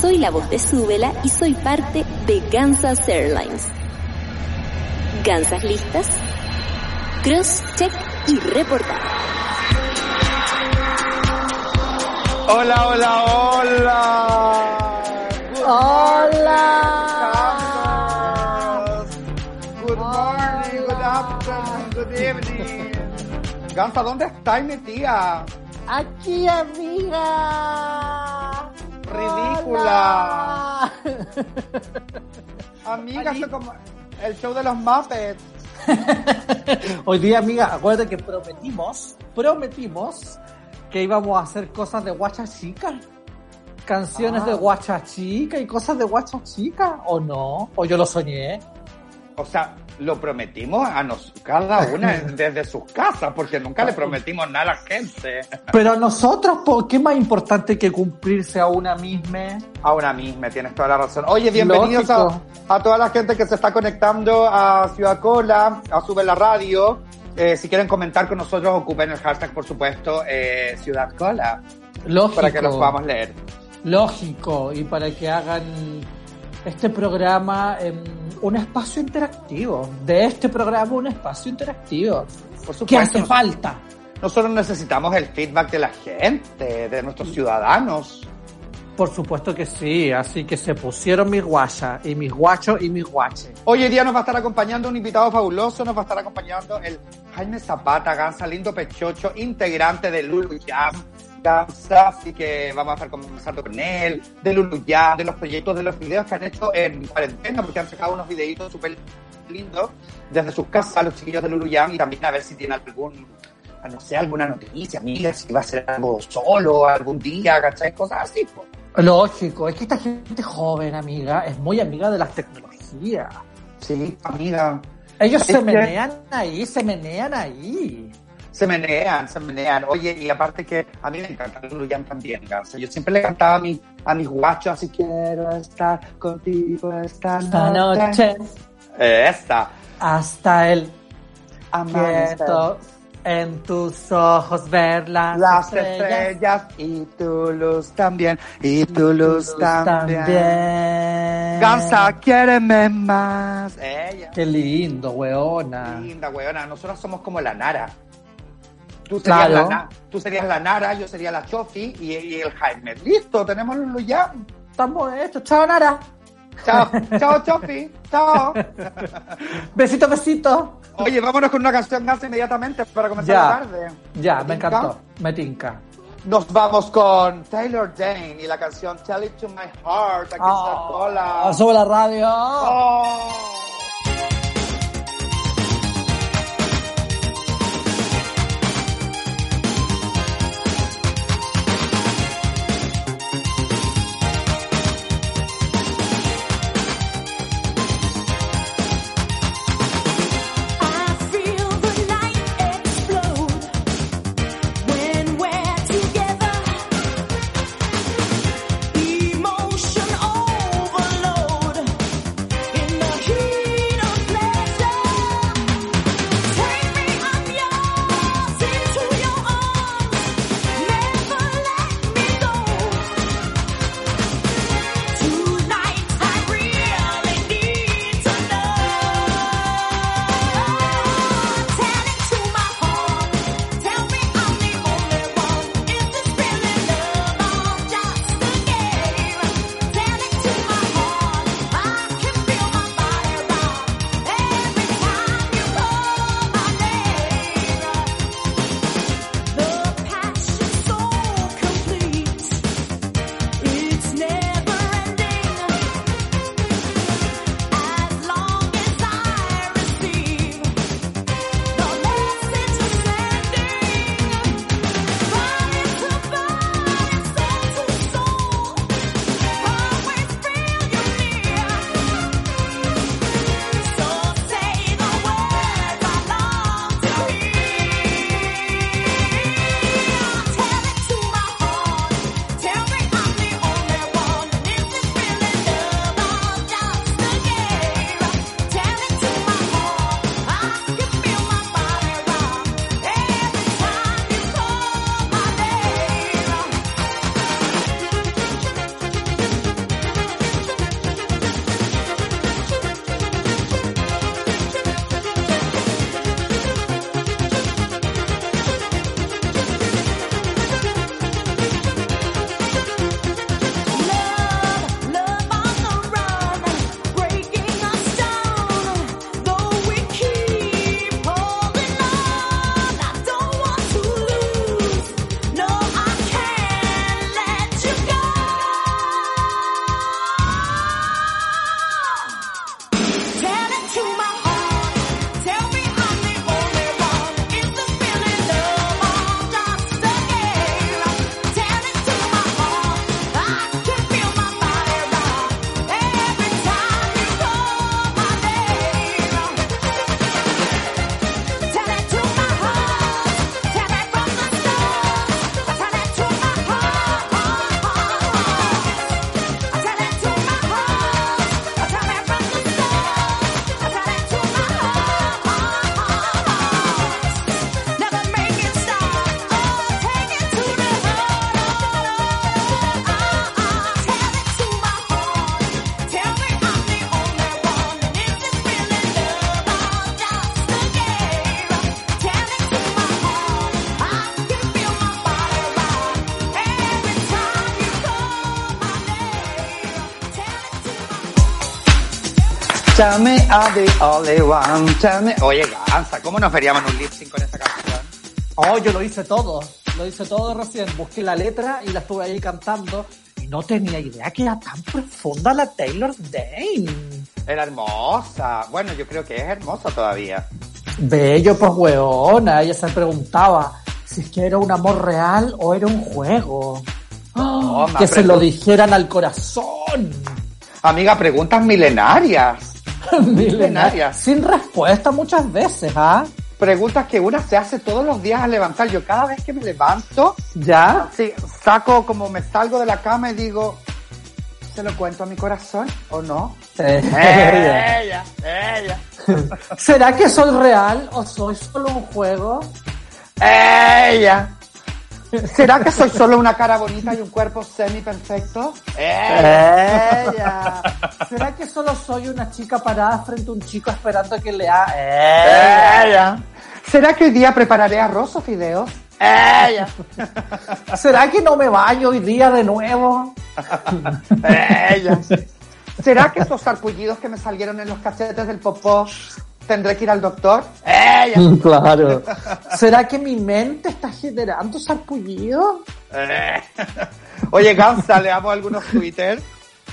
Soy la voz de Súbela y soy parte de Kansas Airlines. ¿Gansas listas? Cross, check y reportar. Hola, hola, hola. Good Hola. morning, Good morning, good afternoon, good evening. Gansa, ¿dónde estáis metida? Aquí, amiga. Ridícula. Amiga, como el show de los Muppets. Hoy día, amiga, acuérdate que prometimos, prometimos que íbamos a hacer cosas de guacha chica. Canciones Ah. de guacha chica y cosas de guacha chica, ¿o no? ¿O yo lo soñé? O sea, lo prometimos a nos, cada una desde sus casas, porque nunca le prometimos nada a la gente. Pero a nosotros, ¿por qué más importante que cumplirse a una misma? A una misma, tienes toda la razón. Oye, bienvenidos a, a toda la gente que se está conectando a Ciudad Cola, a Sube la Radio. Eh, si quieren comentar con nosotros, ocupen el hashtag, por supuesto, eh, Ciudad Cola, Lógico. para que los podamos leer. Lógico, y para que hagan este programa en un espacio interactivo. De este programa un espacio interactivo. Por ¿Qué hace supuesto, falta? nosotros necesitamos el feedback de la gente, de nuestros ciudadanos. Por supuesto que sí, así que se pusieron mis guachas, y mis guachos y mis guaches. Hoy en día nos va a estar acompañando un invitado fabuloso, nos va a estar acompañando el Jaime Zapata, Gansa Lindo Pechocho, integrante de Lulu Jam. Gansa, así que vamos a estar conversando con él, de Lulu Jam, de los proyectos, de los videos que han hecho en cuarentena, porque han sacado unos videitos súper lindos desde sus casas, los chiquillos de Lulu Jam, y también a ver si tiene algún, no sé, alguna noticia, amiga, si va a ser algo solo algún día, ¿cachai? Cosas así, pues. Lógico, es que esta gente joven, amiga, es muy amiga de las tecnologías. Sí, amiga. Ellos Es se que- menean ahí, se menean ahí. Se menean, se menean. Oye, y aparte que a mí me encanta Jam también, Gansa. Yo siempre le cantaba a, mi, a mis guachos, así quiero estar contigo esta, Esta noche. noche, Esta. hasta el Amanecer. quieto en tus ojos ver las, Las estrellas. estrellas y tu luz también, y tu luz también. también. Gansa, quiéreme más. Ella. Qué lindo, weona. Linda, weona. Nosotros somos como la Nara. Tú serías, Claro. la, tú serías la Nara, yo sería la Chofi y, y el Jaime. Listo, tenemos Jam. Estamos esto. Chao, Nara. Chao, chao, Chofi. Chao. Besito, besito. Oye, vámonos con una canción Gansa inmediatamente para comenzar Ya. la tarde. Ya, ¿Te me tinca? encantó. Me tinca. Nos vamos con Taylor Dane y la canción Tell It to My Heart. Aquí está Cola. Ah, sube la radio. Oh. Tell me I'm the only one. Tell me... Oye, Gansa, ¿cómo nos veríamos en un lip sync con esta canción? Oh, yo lo hice todo. Lo hice todo recién. Busqué la letra y la estuve ahí cantando. Y no tenía idea que era tan profunda la Taylor Dane. Era hermosa. Bueno, yo creo que es hermosa todavía. Bello, pues weona. Ella se preguntaba si es que era un amor real o era un juego. Oh, que se lo dijeran al corazón. Amiga, preguntas milenarias. Milenaria. Sin respuesta muchas veces, ¿ah? Preguntas que una se hace todos los días al levantar. Yo cada vez que me levanto, ¿Ya? sí, saco como me salgo de la cama y digo, ¿se lo cuento a mi corazón o no? Eh, ella, ella, ¿Será que soy real o soy solo un juego? ella. ¿Será que soy solo una cara bonita y un cuerpo semi perfecto? Ella. ¿Será que solo soy una chica parada frente a un chico esperando que le haga? Ella. ¿Será que hoy día prepararé arroz o fideos? Ella. ¿Será que no me baño hoy día de nuevo? Ella. ¿Será que esos sarpullidos que me salieron en los cachetes del popó tendré que ir al doctor? Ella. Claro. ¿Será que mi mente está generando sarpullido? Eh. Oye, Gansa, leamos algunos Twitter.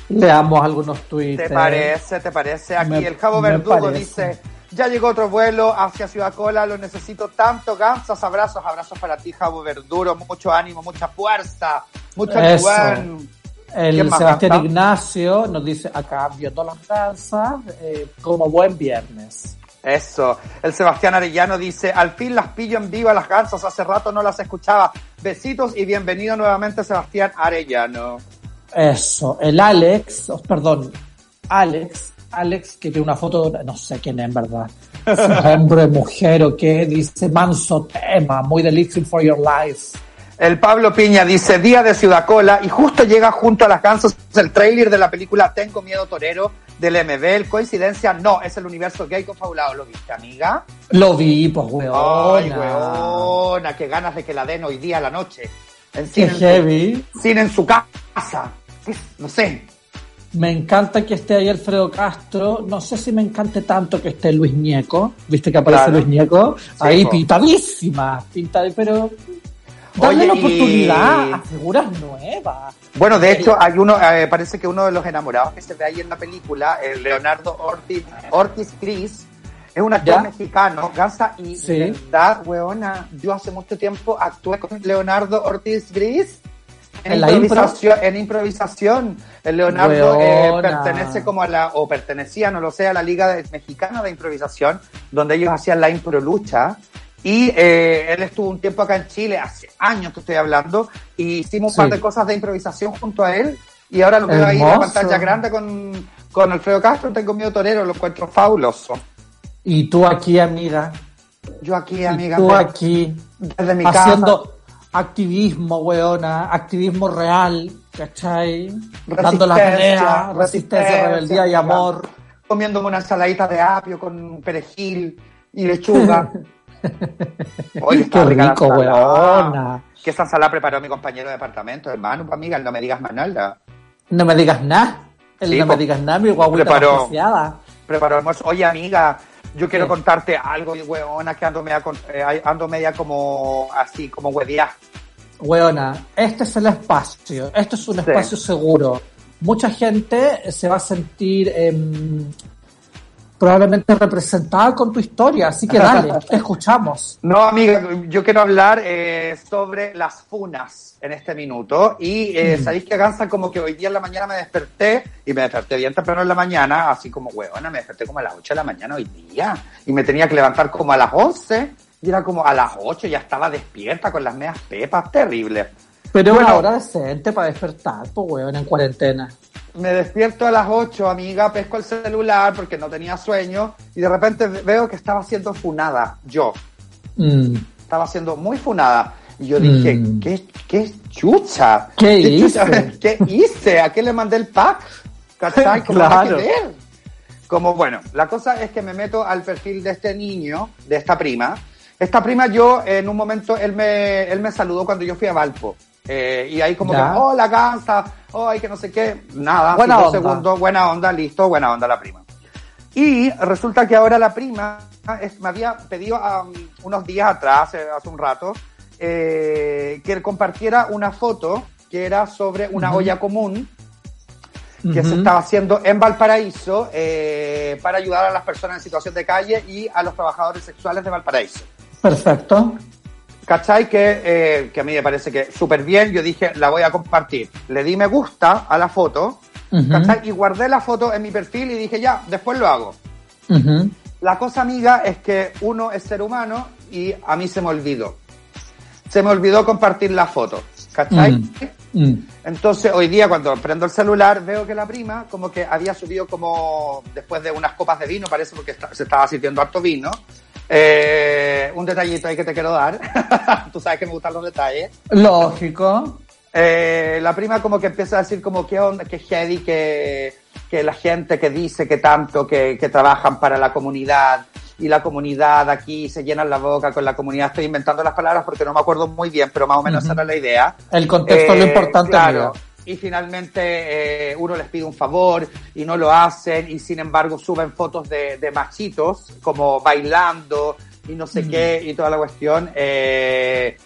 Leamos algunos tweets. ¿Te parece? ¿Te parece? Aquí Me- el Jabo me Verdugo parece. dice, ya llegó otro vuelo hacia Ciudad Cola, lo necesito tanto, Gansas, abrazos, abrazos para ti, Jabo Verduro, mucho ánimo, mucha fuerza, mucho buen. El ¿Quién más Sebastián? Ignacio nos dice acá viendo las danzas eh, como buen viernes. Eso. El Sebastián Arellano dice, al fin las pillo en vivo las gansas, hace rato no las escuchaba. Besitos y bienvenido nuevamente Sebastián Arellano. Eso. El Alex, oh, perdón, Alex, Alex que tiene una foto, no sé quién es en verdad. Es hombre, mujer o qué, dice manso tema, muy de Listen for Your Life. El Pablo Piña dice, día de Ciudad Cola, y justo llega junto a las gansas el trailer de la película Tengo Miedo Torero del MBL. ¿Coincidencia? No, es el universo gay confabulado. ¿Lo viste, amiga? Lo vi, pues weona. Ay, weona, qué ganas de que la den hoy día a la noche. En Qué cine, en su- heavy. cine en su casa. No sé. Me encanta que esté ahí Alfredo Castro. No sé si me encante tanto que esté Luis Ñeco. ¿Viste que aparece Claro. Luis Ñeco? ahí po. pintadísima. Pinta, pero darle Oye, la y- oportunidad a figuras nuevas. Bueno, de hecho, hay uno, eh, parece que uno de los enamorados que se ve ahí en la película, el Leonardo Ortiz, Ortiz Cris, es un actor ¿Ya? mexicano, Gansa, y Sí. de verdad, weona, yo hace mucho tiempo actué con Leonardo Ortiz Gris en, ¿En la improvisación, en improvisación. El Leonardo eh, pertenece como a la, o pertenecía, no lo sé, a la Liga de- Mexicana de Improvisación, donde ellos hacían la impro lucha. Y eh, él estuvo un tiempo acá en Chile, hace años que estoy hablando, y hicimos un par Sí. de cosas de improvisación junto a él. Y ahora lo veo ahí en la pantalla grande con, con Alfredo Castro, tengo miedo torero, lo encuentro fabuloso. Y tú aquí, amiga. Yo aquí, Y amiga, tú de- aquí. desde mi casa, haciendo activismo, weona. Activismo real. ¿Cachai? Dando la pelea. Resistencia, rebeldía y amor. comiéndome una ensaladita de apio con perejil y lechuga. Oye, Qué rico, weona. Que esa ensalada preparó mi compañero de departamento, hermano, pues, amiga, no me digas más nada. No me digas nada. Sí, no me digas nada, mi guaguita Preparó. Preparó almuerzo. Oye, amiga, yo quiero ¿Qué? contarte algo, weona, que ando media, eh, ando media como así, como hueviá. Weona, este es el espacio. Esto es un Sí. espacio seguro. Mucha gente se va a sentir em, probablemente representada con tu historia. Así que dale, te escuchamos. No, amiga, yo quiero hablar eh, sobre las funas en este minuto. Y eh, Mm. sabéis que Gansa, como que hoy día en la mañana me desperté, y me desperté bien temprano en la mañana, así como, huevona, me desperté como a las 8 de la mañana hoy día. Y me tenía que levantar como a las 11. Y era como a las 8, ya estaba despierta con las medias pepas, terrible. Pero Bueno. una hora decente para despertar, pues weón, en cuarentena. Me despierto a las 8, amiga, pesco el celular porque no tenía sueño, y de repente veo que estaba siendo funada, yo. Mm. estaba siendo muy funada. Y yo dije, Mm. ¿qué, qué chucha? ¿Qué chucha? hice? ¿Qué hice? ¿A qué le mandé el pack? ¿Cachai? Que Claro. Como bueno, la cosa es que me meto al perfil de este niño, de esta prima. Esta prima yo, en un momento, él me, él me saludó cuando yo fui a Valpo. Eh, y ahí como que, hola, Gansa, ay, que no sé qué. Nada, Buena cinco onda. segundos, buena onda, listo, buena onda la prima. Y resulta que ahora la prima es- me había pedido um, unos días atrás, eh, hace un rato, eh, que compartiera una foto que era sobre una Ujú. olla común que se Ujú. estaba haciendo en Valparaíso eh, para ayudar a las personas en situación de calle y a los trabajadores sexuales de Valparaíso. Perfecto. ¿Cachai? Que, eh, que a mí me parece que súper bien. Yo dije, la voy a compartir. Le di me gusta a la foto. ¿cachai? Y guardé la foto en mi perfil y dije, ya, después lo hago. La cosa, amiga, es que uno es ser humano y a mí se me olvidó. Se me olvidó compartir la foto, ¿cachai? Entonces, hoy día, cuando prendo el celular, veo que la prima, como que había subido como, después de unas copas de vino, parece, porque está- se estaba sirviendo harto vino. Eh, un detallito ahí que te quiero dar. Tú sabes que me gustan los detalles. Lógico. Eh, la prima como que empieza a decir como qué onda, heavy, que, que la gente que dice que tanto, que, que trabajan para la comunidad y la comunidad aquí se llenan la boca con la comunidad. Estoy inventando las palabras porque no me acuerdo muy bien, pero más o menos esa era la idea. El contexto es lo Eh, importante, claro. Y finalmente eh, uno les pide un favor y no lo hacen y sin embargo suben fotos de, de machitos como bailando y no sé Mm. qué y toda la cuestión. eh,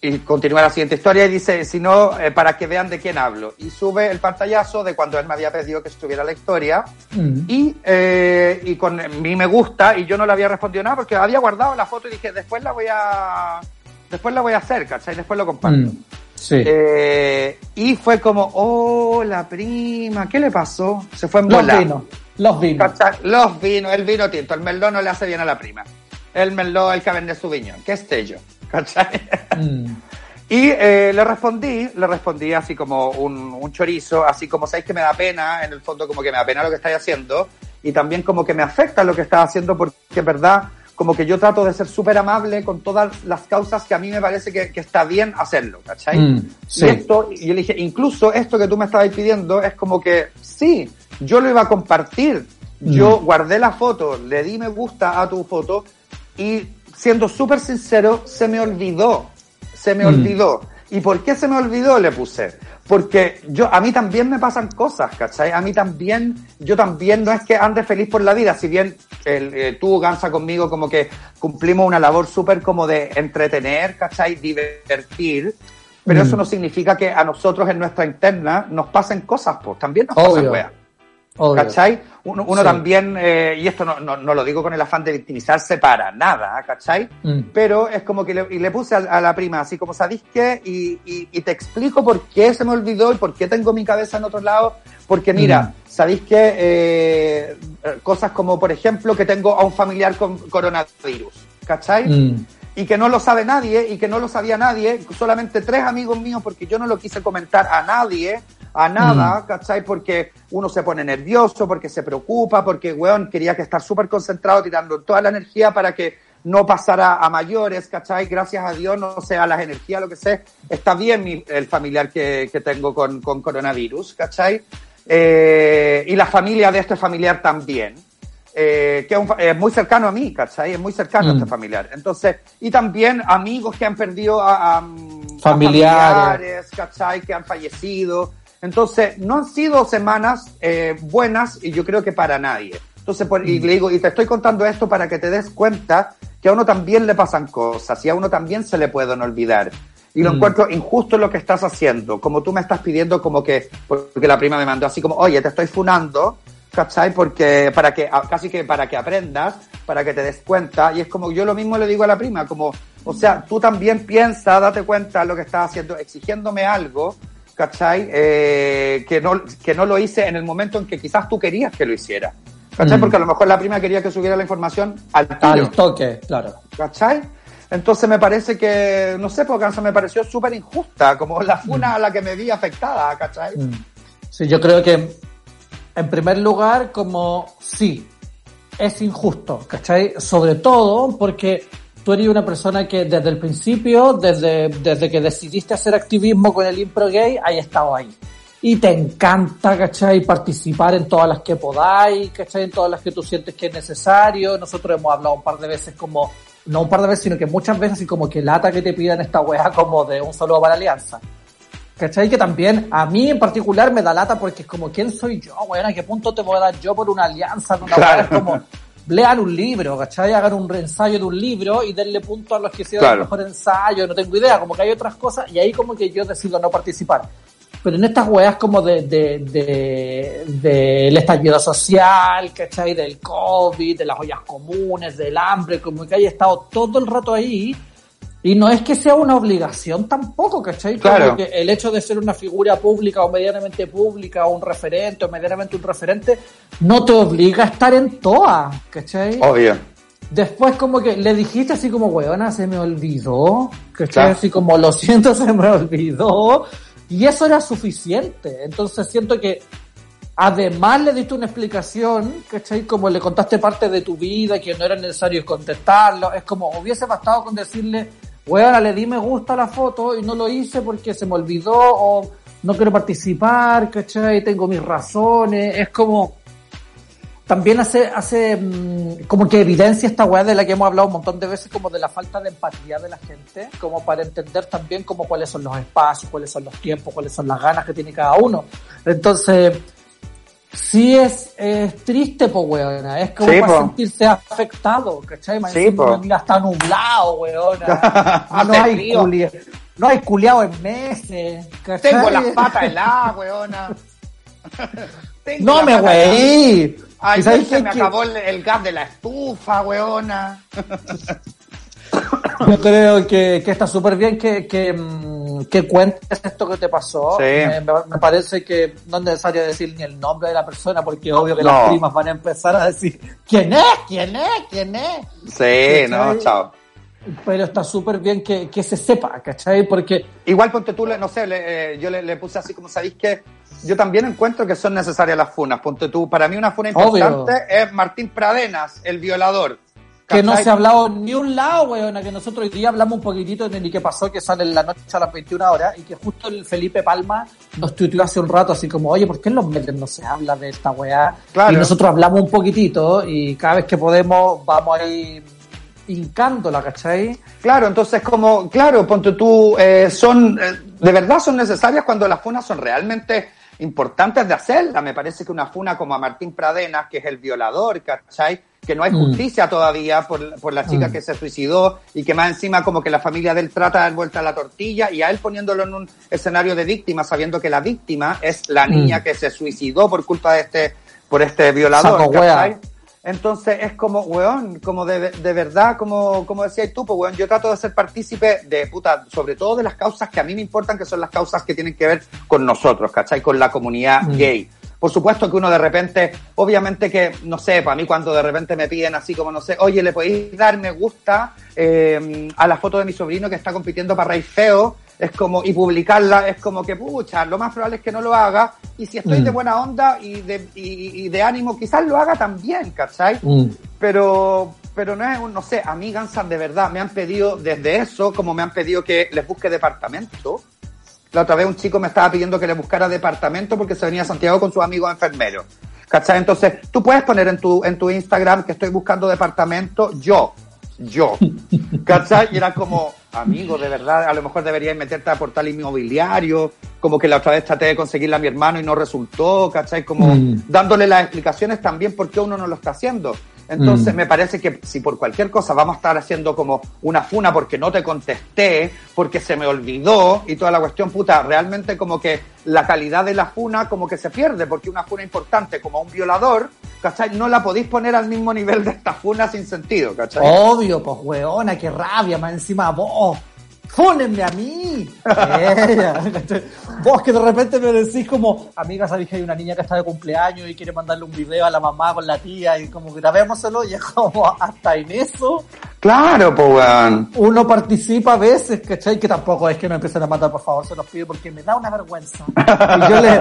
y continúa la siguiente historia y dice, si no, eh, para que vean de quién hablo. Y sube el pantallazo de cuando él me había pedido que estuviera la historia Mm. y, eh, y con mi me gusta y yo no le había respondido nada porque había guardado la foto y dije, después la voy a... Después la voy a hacer, ¿cachai? Después lo comparto. Mm. Sí. Eh, y fue como, oh, la prima, ¿qué le pasó? Se fue en los bola. vinos. Los vinos. Los vinos, el vino tinto, el melón no le hace bien a la prima. El melón, el cabernet sauvignon, qué esté yo, ¿cachai? Mm. Y eh, le respondí, le respondí así como un, un chorizo, así como sabéis que me da pena, en el fondo como que me da pena lo que estáis haciendo, y también como que me afecta lo que estás haciendo porque en verdad como que yo trato de ser súper amable con todas las causas que a mí me parece que, que está bien hacerlo, ¿cachai? Mm, sí. Y esto, y yo le dije, incluso esto que tú me estabas pidiendo es como que, sí, yo lo iba a compartir. Yo Mm. guardé la foto, le di me gusta a tu foto y siendo súper sincero, se me olvidó. Se me Mm. olvidó. ¿Y por qué se me olvidó? Le puse. Porque yo, a mí también me pasan cosas, ¿cachai? A mí también, yo también no es que ande feliz por la vida, si bien el, eh, tú, Gansa, conmigo, como que cumplimos una labor súper como de entretener, ¿cachai? Divertir. Pero Mm. eso no significa que a nosotros en nuestra interna nos pasen cosas, pues también nos pasan Obvio. weas. Obvio. ¿Cachai? Uno, uno Sí. también, eh, y esto no, no, no lo digo con el afán de victimizarse para nada, ¿cachai? Mm. Pero es como que le, y le puse a, a la prima, así como, ¿sabéis qué? Y, y, y te explico por qué se me olvidó y por qué tengo mi cabeza en otro lado. Porque mira, Mm. ¿sabéis qué? Eh, cosas como, por ejemplo, que tengo a un familiar con coronavirus, ¿cachai? Mm. Y que no lo sabe nadie y que no lo sabía nadie, solamente tres amigos míos porque yo no lo quise comentar a nadie, a nada, ¿cachai? Porque uno se pone nervioso, porque se preocupa, porque, weón, quería que estar súper concentrado tirando toda la energía para que no pasara a mayores, ¿cachai? Gracias a Dios, no sea las energías, lo que sea, está bien mi- el familiar que, que tengo con, con coronavirus, ¿cachai? Eh, y la familia de este familiar también eh, que es, un es muy cercano a mí, ¿cachai? Es muy cercano a Mm. este familiar. Entonces, y también amigos que han perdido a, a, mm, a Familiares. familiares, ¿cachai? Que han fallecido. Entonces, no han sido semanas eh, buenas y yo creo que para nadie. Entonces, por, Mm. y le digo, y te estoy contando esto para que te des cuenta que a uno también le pasan cosas y a uno también se le pueden olvidar. Y lo Mm. encuentro injusto lo que estás haciendo, como tú me estás pidiendo como que, porque la prima me mandó así como, oye, te estoy funando, ¿cachai? Porque para que, casi que para que aprendas, para que te des cuenta, y es como yo lo mismo le digo a la prima, como, o sea, tú también piensa, date cuenta de lo que estás haciendo, exigiéndome algo, ¿cachai? Eh, que, no, que no lo hice en el momento en que quizás tú querías que lo hiciera, ¿cachai? Mm. Porque a lo mejor la prima quería que subiera la información al. Al toque, claro. ¿Cachai? Entonces me parece que, no sé, porque me pareció súper injusta, como la funa a la que me vi afectada, ¿cachai? Mm. Sí, yo creo que en primer lugar, como sí, es injusto, ¿cachai? Sobre todo porque tú eres una persona que desde el principio, desde, desde que decidiste hacer activismo con el impro gay, hay estado ahí. Y te encanta, ¿cachai? Participar en todas las que podáis, ¿cachai? En todas las que tú sientes que es necesario. Nosotros hemos hablado un par de veces como, no un par de veces, sino que muchas veces, y como que lata que te pidan esta weá como de un saludo para la alianza. ¿Cachai? Que también a mí en particular me da lata porque es como, ¿quién soy yo, weón? ¿A qué punto te voy a dar yo por una alianza? Una Claro. Es como, lean un libro, ¿cachai? Hagan un ensayo de un libro y denle punto a los que hicieron Claro. el mejor ensayo, no tengo idea, como que hay otras cosas y ahí como que yo decido no participar. Pero en estas weas como de, de, de, del estallido social, ¿cachai? Del COVID, de las ollas comunes, del hambre, como que haya estado todo el rato ahí. Y no es que sea una obligación tampoco, ¿cachai? Claro. que el hecho de ser una figura pública o medianamente pública o un referente o medianamente un referente no te obliga a estar en todas, ¿cachai? Obvio. Después como que le dijiste así como, weona, se me olvidó, ¿cachai? Claro. Así como, lo siento, se me olvidó. Y eso era suficiente. Entonces siento que además le diste una explicación, ¿cachai? Como le contaste parte de tu vida, que no era necesario contestarlo. Es como, hubiese bastado con decirle, weona, le di me gusta a la foto y no lo hice porque se me olvidó o no quiero participar, ¿cachai? Tengo mis razones. Es como, también hace, hace mm, como que evidencia esta weá de la que hemos hablado un montón de veces, como de la falta de empatía de la gente, como para entender también como cuáles son los espacios, cuáles son los tiempos, cuáles son las ganas que tiene cada uno. Entonces, sí es, es triste, po weona, es como Sí, para po. sentirse afectado, ¿cachai? Más Sí, po. está nublado, weona. no, hay frío. culia, no hay culiado en meses, ¿cachai? Tengo las patas heladas, weona. Tengo No me weí. Ay, ¿Y sabes se me Que- acabó el, el gas de la estufa, weona. Yo creo que, que está súper bien que, que, mm, que cuentes esto que te pasó. Sí. Me, parece que no es necesario decir ni el nombre de la persona porque obvio que No. las primas van a empezar a decir ¿Quién es? ¿Quién es? ¿Quién es? Sí, no, chao. Pero está súper bien que, que se sepa, ¿cachai? Porque Igual ponte tú, le- no sé, le- eh, yo le, le puse así como sabéis que yo también encuentro que son necesarias las funas. Ponte tú, para mí una funa Obvio. importante es Martín Pradenas, el violador. Que no se ha hablado ni un lado, weona, que nosotros hoy día hablamos un poquitito de ni qué pasó, que sale en la noche a las 21 horas, y que justo el Felipe Palma nos tuiteó hace un rato así como, oye, ¿por qué en los medios no se habla de esta weá? Claro. Y nosotros hablamos un poquitito, y cada vez que podemos vamos ahí hincándola, ¿cachai? Claro, entonces como, claro, ponte tú, eh, son, eh, de verdad son necesarias cuando las funas son realmente importantes de hacerla. Me parece que una funa como a Martín Pradenas, que es el violador, ¿cachai? Que no hay Mm. justicia todavía por, por la chica Mm. que se suicidó y que más encima como que la familia de él trata de dar vuelta a la tortilla y a él poniéndolo en un escenario de víctima, sabiendo que la víctima es la niña Mm. que se suicidó por culpa de este, por este violador. Entonces es como, weón, como de, de verdad, como, como decías tú, pues weón, yo trato de ser partícipe de, puta, sobre todo de las causas que a mí me importan, que son las causas que tienen que ver con nosotros, ¿cachai? Con la comunidad Mm. gay. Por supuesto que uno de repente, obviamente que, no sé, para mí cuando de repente me piden así como, no sé, oye, ¿le podéis dar me gusta eh, a la foto de mi sobrino que está compitiendo para Rey Feo? Es como, y publicarla, es como que, pucha, lo más probable es que no lo haga, y si estoy Mm. de buena onda y de, y, y de ánimo, quizás lo haga también, ¿cachai? Mm. pero pero no es un, no sé, a mí Gansas de verdad me han pedido desde eso, como me han pedido que les busque departamento. La otra vez un chico me estaba pidiendo que le buscara departamento porque se venía a Santiago con sus amigos enfermeros. ¿Cachai? Entonces, tú puedes poner en tu, en tu Instagram que estoy buscando departamento, yo, yo. ¿Cachai? Y era como, amigo, de verdad, a lo mejor deberías meterte a portal inmobiliario, como que la otra vez traté de conseguirla a mi hermano y no resultó, ¿cachai? Como Mm. dándole las explicaciones también por qué uno no lo está haciendo. Entonces Mm. me parece que si por cualquier cosa vamos a estar haciendo como una funa porque no te contesté, porque se me olvidó y toda la cuestión, puta, realmente como que la calidad de la funa como que se pierde, porque una funa importante como un violador, ¿cachai? No la podéis poner al mismo nivel de esta funa sin sentido, ¿cachai? Obvio, pues weona, qué rabia, más encima vos. Fúnenme a mí. Vos que de repente me decís como, amiga, sabéis que hay una niña que está de cumpleaños y quiere mandarle un video a la mamá con la tía y como grabémoselo y es como hasta en eso Claro, pues weón. uno participa a veces, ¿cachai? Que tampoco es que me empiecen a matar, por favor, se los pido porque me da una vergüenza. Y yo les,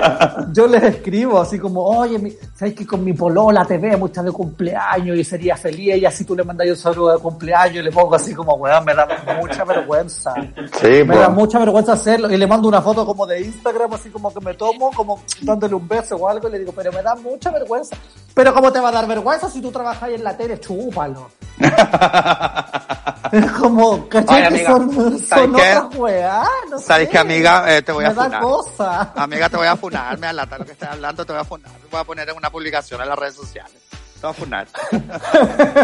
yo les escribo así como, oye, mi, ¿sabes que con mi polola te ve muchas de cumpleaños y sería feliz? Y así tú le mandas un saludo de cumpleaños y le pongo así como, weón, me da mucha vergüenza. Sí, Me da mucha vergüenza hacerlo y le mando una foto como de Instagram, así como que me tomo, como dándole un beso o algo y le digo, pero me da mucha vergüenza. Pero ¿cómo te va a dar vergüenza si tú trabajas en la tele? Chúpalo. Es como, ¿cachai? Que son, ¿sabes son qué? otras weas, no ¿Sabes sé. qué, amiga? Eh, te voy a Me da funar. cosa. Amiga, te voy a funar, me alata lo que estás hablando, te voy a funar. Voy a poner en una publicación en las redes sociales. A funar.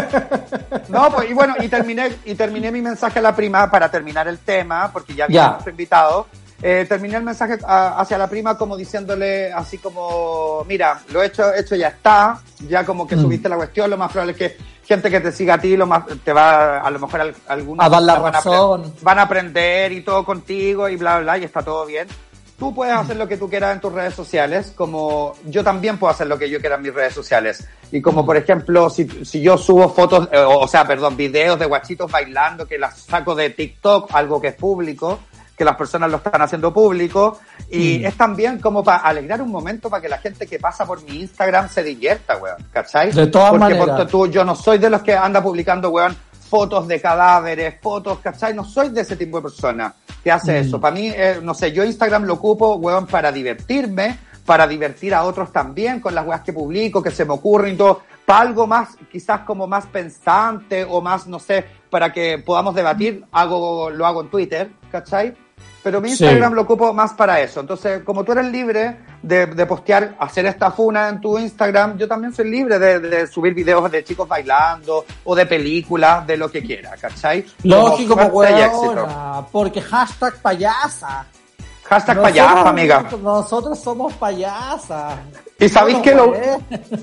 No, pues, y bueno, y terminé, y terminé mi mensaje a la prima para terminar el tema, porque ya había nuestro invitado. Eh, terminé el mensaje a- hacia la prima como diciéndole así como, mira, lo hecho, hecho ya está, ya como que Mm. subiste la cuestión, lo más probable es que gente que te siga a ti, lo más, te va, a lo mejor algunos A dar la van razón. van a aprender y todo contigo y bla, bla, bla, y está todo bien. Tú puedes hacer lo que tú quieras en tus redes sociales, como yo también puedo hacer lo que yo quiera en mis redes sociales. Y como por ejemplo, si, si yo subo fotos, eh, o, o sea, perdón, videos de guachitos bailando que las saco de TikTok, algo que es público, que las personas lo están haciendo público, y Mm. es también como para alegrar un momento para que la gente que pasa por mi Instagram se divierta, weón, ¿cachai? De todas Porque maneras. tú, yo no soy de los que anda publicando, weón, fotos de cadáveres, fotos, ¿cachai? No soy de ese tipo de persona que hace Mm. eso. Para mí, eh, no sé, yo Instagram lo ocupo, weón, para divertirme, para divertir a otros también con las weas que publico, que se me ocurren y todo, para algo más, quizás como más pensante o más, no sé, para que podamos debatir, hago, lo hago en Twitter, ¿cachai? Pero mi Sí. Instagram lo ocupo más para eso. Entonces, como tú eres libre de, de postear, hacer esta funa en tu Instagram, yo también soy libre de, de subir videos de chicos bailando o de películas, de lo que quiera, ¿cachai? Lógico, Como pues porque hashtag payasa. Hashtag Nosotros- payasa, amiga. Nosotros somos payasas. Y sabéis No, que lo,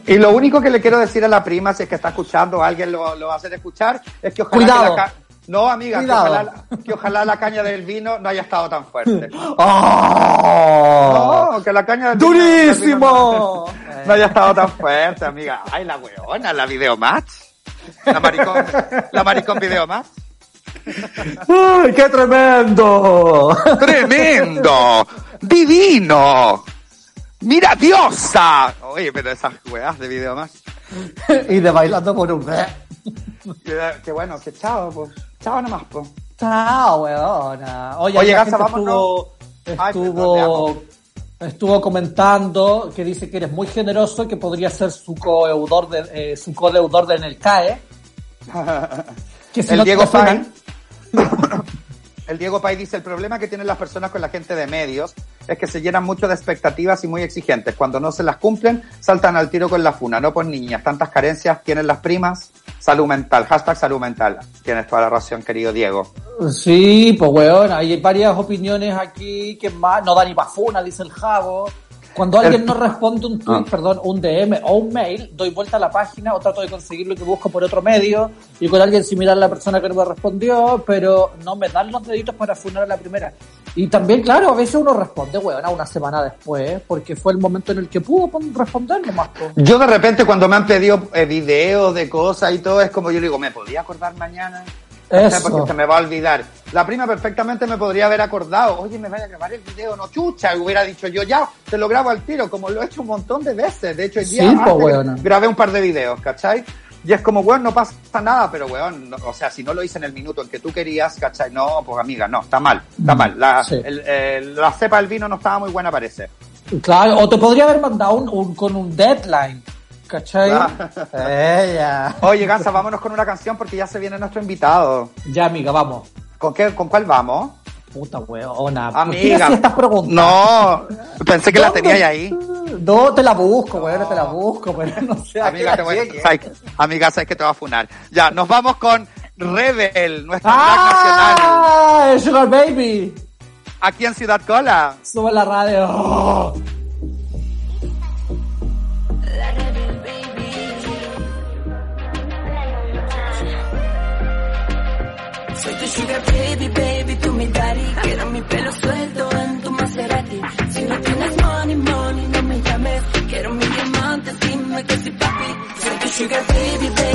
y lo único que le quiero decir a la prima, si es que está escuchando, alguien lo, lo va a hacer escuchar, es que ojalá Cuidado. que la no, amiga, que ojalá, que ojalá la caña del vino no haya estado tan fuerte. ¡Oh! No, que la caña del del vino ¡Durísimo! no, no haya estado tan fuerte, amiga. Ay, la weona, la videomatch. La maricón, la maricón videomatch. ¡Ay, qué tremendo! ¡Tremendo! ¡Divino! ¡Mira, diosa! Oye, pero esas weas de videomatch. y de bailando por un. Qué, qué bueno, que chao, pues. Chao nomás, pues. Chao, weona. Oye, Oye, vámonos. estuvo, Ay, estuvo, estuvo comentando que dice que eres muy generoso, que podría ser su codeudor de, eh, su codeudor de en el CAE. Que si El no Diego Pay. El Diego Pay dice, el problema que tienen las personas con la gente de medios es que se llenan mucho de expectativas y muy exigentes. Cuando no se las cumplen, saltan al tiro con la funa. No por niñas, tantas carencias tienen las primas. Salud mental, hashtag salud mental. Tienes toda la razón, querido Diego. Sí, pues weón, hay varias opiniones aquí que más, no da ni pa' funa, dice el Javo. Cuando alguien El- no responde un tweet, Ah. perdón, un DM o un mail, doy vuelta a la página o trato de conseguir lo que busco por otro medio y con alguien similar a la persona que no me respondió, pero no me dan los deditos para funar a la primera. Y también, claro, a veces uno responde, weón, a una semana después, porque fue el momento en el que pudo pon- responder nomás. Yo de repente cuando me han pedido eh, videos de cosas y todo, es como yo digo, ¿me podía acordar mañana? O sea, Eso. porque se me va a olvidar. La prima perfectamente me podría haber acordado, oye, me vaya a grabar el video, no chucha, hubiera dicho yo ya, te lo grabo al tiro, como lo he hecho un montón de veces. De hecho, el día Sí, po, antes weona. grabé un par de videos, ¿cachai? Y es como, weón, no pasa nada, pero weón, no- o sea, si no lo hice en el minuto en que tú querías, ¿cachai? No, pues amiga, no, está mal, está Mm, mal. La, sí. el- el- la cepa del vino no estaba muy buena, parece. Claro, o te podría haber mandado un, un- con un deadline, ¿cachai? Ah. Ella. Oye, Gansa, vámonos con una canción porque ya se viene nuestro invitado. Ya, amiga, vamos. ¿Con qué, con cuál vamos? Puta weona. ¿Por qué Amiga. hacías estas preguntas? No, pensé que la ¿Dónde? tenía ahí. No, te la busco, weona, te la busco, pero no sé Amiga, qué te la voy a, llegue. sabes- amiga, sabes que te va a funar. Ya, nos vamos con Rebel, nuestra drag nacional, ¡Ah! Sugar Baby. aquí en Ciudad Cola. Sube la radio. Sugar baby, baby, tú mi daddy. Quiero mi pelo suelto en tu Maserati. Si no tienes money, money, no me llames. Quiero mi diamante, dime que sí, papi. Soy sugar baby, baby,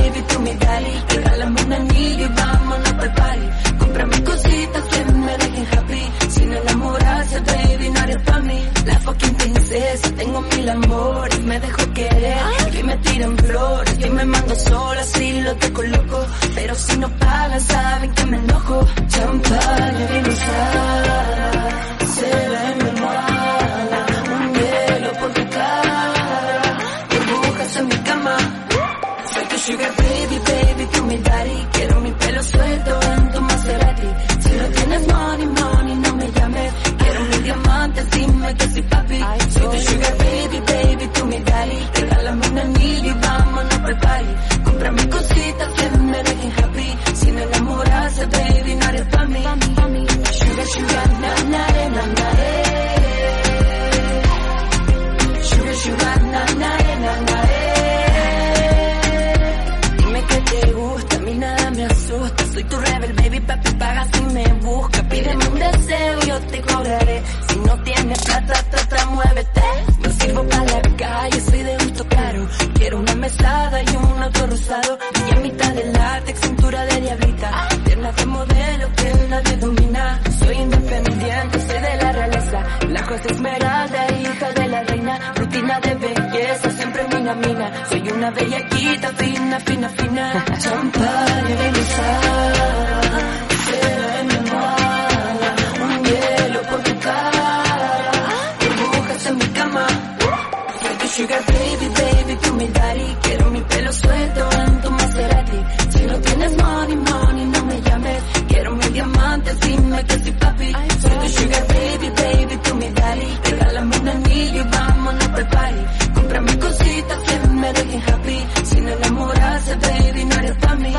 mí.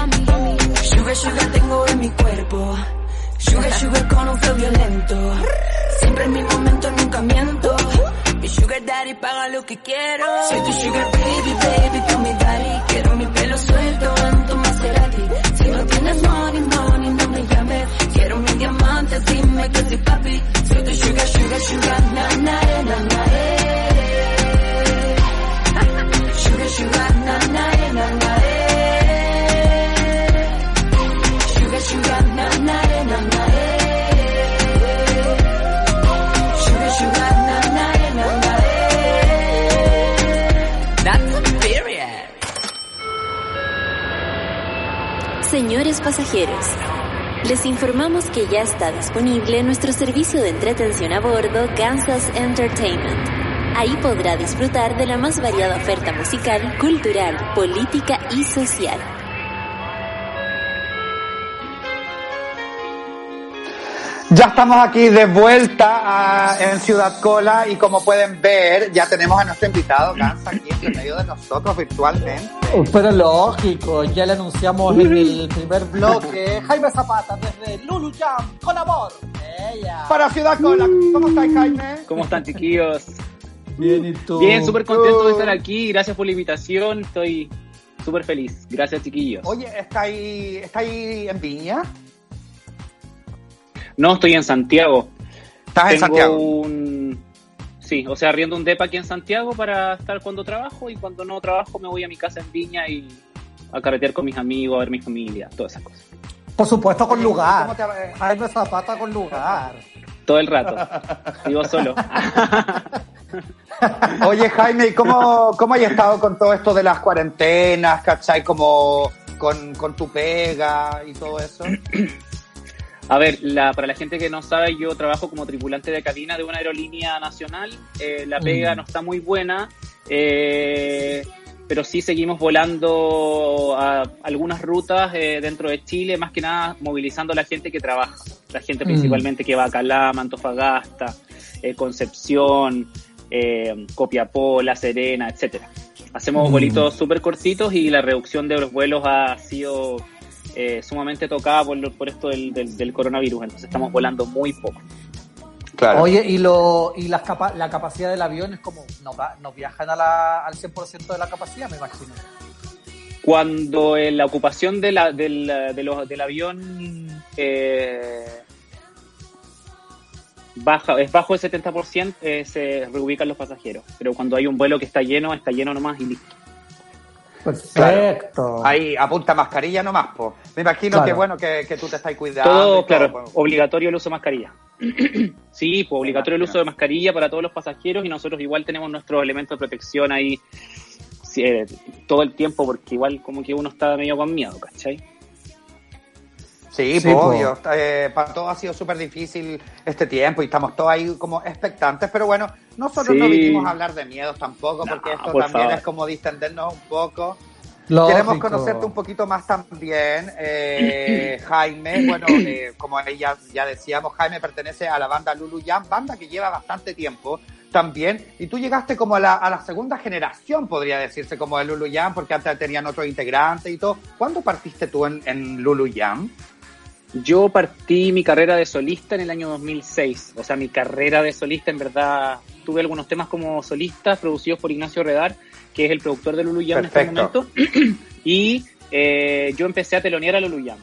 Sugar, sugar tengo en mi cuerpo. Sugar, sugar con un flow violento. Siempre en mi momento, nunca miento. Mi sugar daddy paga lo que quiero. Soy tu sugar baby, baby, tú mi daddy. Quiero mi pelo suelto en tu Maserati. Si no tienes money, money, no me llames. Quiero mi diamante, dime que soy papi. Soy tu sugar, sugar, sugar, na, na, eh, na, na, Señores pasajeros, les informamos que ya está disponible nuestro servicio de entretención a bordo Kansas Entertainment. Ahí podrá disfrutar de la más variada oferta musical, cultural, política y social. Ya estamos aquí de vuelta ah, en Ciudad Cola y como pueden ver, ya tenemos a nuestro invitado Gansa aquí en medio de nosotros virtualmente. Oh, Pero lógico, ya le anunciamos en el primer bloque. Jaime Zapata desde Lulu Jam, con amor. Ella. Para Ciudad Cola, ¿cómo estáis Jaime? ¿Cómo están, chiquillos? Bien, ¿y tú? Bien, súper contento de estar aquí. Gracias por la invitación. Estoy súper feliz. Gracias, chiquillos. Oye, ¿estáis estáis en Viña? No, estoy en Santiago. ¿Estás en Tengo Santiago? un... Sí, o sea, arriendo un depa aquí en Santiago para estar cuando trabajo y cuando no trabajo me voy a mi casa en Viña y a carretear con mis amigos, a ver mi familia, todas esas cosas. Por supuesto, con Oye, ¿cómo lugar. te- Jaime Zapata con lugar. Todo el rato. Vivo solo. Oye, Jaime, ¿y ¿cómo, cómo has estado con todo esto de las cuarentenas, cachai? Como con, con tu pega y todo eso. A ver, la, para la gente que no sabe, yo trabajo como tripulante de cabina de una aerolínea nacional. Eh, la pega Mm. no está muy buena, eh, pero sí seguimos volando a algunas rutas eh, dentro de Chile, más que nada movilizando a la gente que trabaja. La gente Mm. principalmente que va a Calama, Antofagasta, eh, Concepción, eh, Copiapó, La Serena, etcétera. Hacemos Mm. vuelitos súper cortitos y la reducción de los vuelos ha sido eh, sumamente tocada por, lo- por esto del, del- del coronavirus, entonces estamos volando muy poco. Claro. Oye, y lo y las capa- la capacidad del avión es como, no, va- no viajan a la, al 100% de la capacidad, me imagino. Cuando eh, la ocupación de la- del, de los- del avión eh, baja, es bajo el 70%, eh, se reubican los pasajeros, pero cuando hay un vuelo que está lleno, está lleno nomás y listo. Perfecto. Ahí, apunta mascarilla nomás, po. Me imagino Claro. que bueno que, que tú te estás cuidando. Todo, claro, pues. obligatorio el uso de mascarilla. sí, pues obligatorio el uso de mascarilla para todos los pasajeros y nosotros igual tenemos nuestros elementos de protección ahí sí, eh, todo el tiempo porque igual como que uno está medio con miedo, ¿cachai? Sí, Sí, pues, obvio. Eh, para todos ha sido súper difícil este tiempo y estamos todos ahí como expectantes, pero bueno, nosotros no Sí. vinimos a hablar de miedos tampoco, No, porque esto por también favor. es como distendernos un poco. Lógico. Queremos conocerte un poquito más también, eh, Jaime. Bueno, eh, como ella ya decíamos, Jaime pertenece a la banda Lulu Jam, banda que lleva bastante tiempo también. Y tú llegaste como a la, a la segunda generación, podría decirse, como de Lulu Jam, porque antes tenían otros integrantes y todo. ¿Cuándo partiste tú en, en Lulu Jam? Yo partí mi carrera de solista en el año 2006. O sea, mi carrera de solista, en verdad, tuve algunos temas como solista producidos por Ignacio Redar, que es el productor de Lulu Jam en este momento. y eh, yo empecé a telonear a Lulu Jam.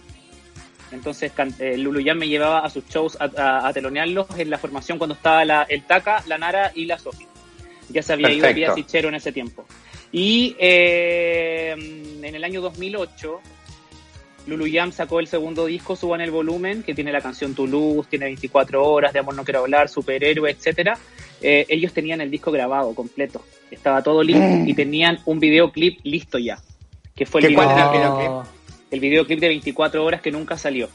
Entonces, eh, Lulu Jam me llevaba a sus shows a, a- a telonearlos en la formación cuando estaba la, el Taca, la Nara y la Sofi. Ya se había ido Perfecto. Pia Sichero en ese tiempo. Y eh, en el año 2008, Lulu Jam sacó el segundo disco, Suban el Volumen, que tiene la canción Tu Luz, tiene 24 horas, de amor no quiero hablar, superhéroe, etcétera. Eh, ellos tenían el disco grabado completo, estaba todo listo y tenían un videoclip listo ya, que fue el, ¿Qué cuál video- era el Ah, videoclip? el videoclip de 24 horas que nunca salió.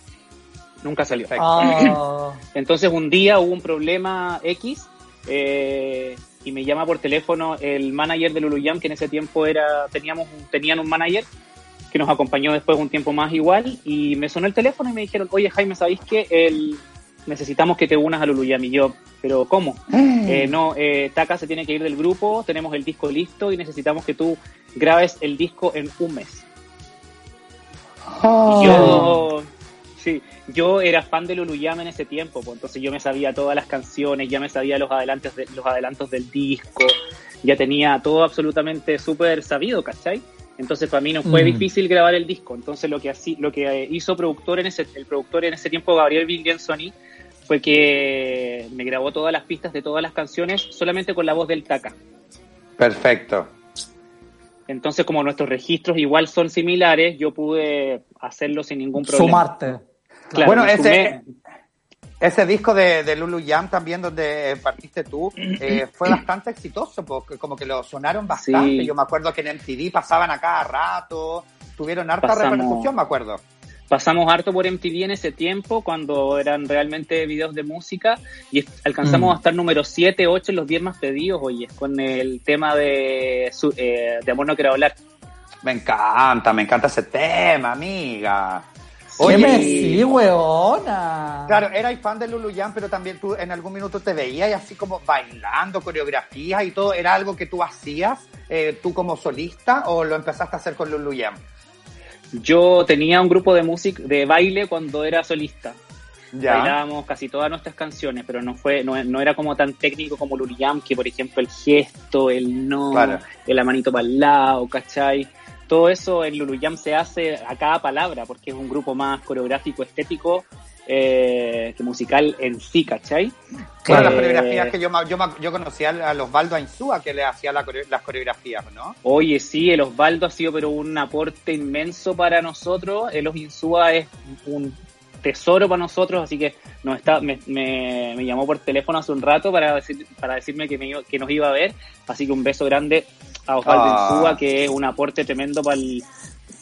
Nunca salió. Ah, Entonces un día hubo un problema X eh, y me llama por teléfono el manager de Luluyam, que en ese tiempo era teníamos un- tenían un manager que nos acompañó después un tiempo más igual y me sonó el teléfono y me dijeron, oye Jaime, ¿sabéis que el, necesitamos que te unas a Luluyam? Y yo, ¿pero cómo? Eh, no, eh, Taka se tiene que ir del grupo, tenemos el disco listo y necesitamos que tú grabes el disco en un mes. Oh. Yo, sí, yo era fan de Luluyama en ese tiempo, pues, entonces yo me sabía todas las canciones, ya me sabía los adelantos, de- los adelantos del disco, ya tenía todo absolutamente súper sabido, ¿cachai? Entonces para mí no fue Mm. difícil grabar el disco. Entonces lo que así, lo que hizo productor en ese, el productor en ese tiempo, Gabriel Viglianzoni, fue que me grabó todas las pistas de todas las canciones solamente con la voz del Taka. Perfecto. Entonces, como nuestros registros igual son similares, yo pude hacerlo sin ningún problema. sumarte. Claro, bueno, ese, sumé. Ese disco de, de Lulu Jam también, donde partiste tú, eh, fue bastante exitoso, porque como que lo sonaron bastante. Sí. Yo me acuerdo que en MTV pasaban a cada rato, tuvieron harta Pasamos- repercusión, me acuerdo. Pasamos harto por MTV en ese tiempo, cuando eran realmente videos de música, y alcanzamos Mm. a estar número 7, 8 en los 10 más pedidos, oye, con el tema de, su- eh, de Amor No Quiero Hablar. Me encanta, me encanta ese tema, amiga. Oye, sí, weona. Claro, eras fan de Lulu Jam, pero también tú en algún minuto te veías y así como bailando, coreografías y todo. ¿Era algo que tú hacías eh, tú como solista o lo empezaste a hacer con Lulu Jam? Yo tenía un grupo de música, de baile cuando era solista. Ya. Bailábamos casi todas nuestras canciones, pero no fue, no, no era como tan técnico como Luliyam, que por ejemplo el gesto, el no, Claro. el la manito para el lado, ¿cachai? Todo eso en Luluyam se hace a cada palabra, porque es un grupo más coreográfico, estético, eh, que musical en sí, ¿cachai? Claro, las Eh, coreografías que yo, yo, yo conocía a los Osvaldo Ainzúa que le hacía la las coreografías, ¿no? Oye, sí, el Osvaldo ha sido pero un aporte inmenso para nosotros. El Os Insúa es un tesoro para nosotros, así que nos está, me, me, me llamó por teléfono hace un rato para, decir, para decirme que, me iba- que nos iba a ver. Así que un beso grande a Osvaldo Ah. Insúa, que es un aporte tremendo para el-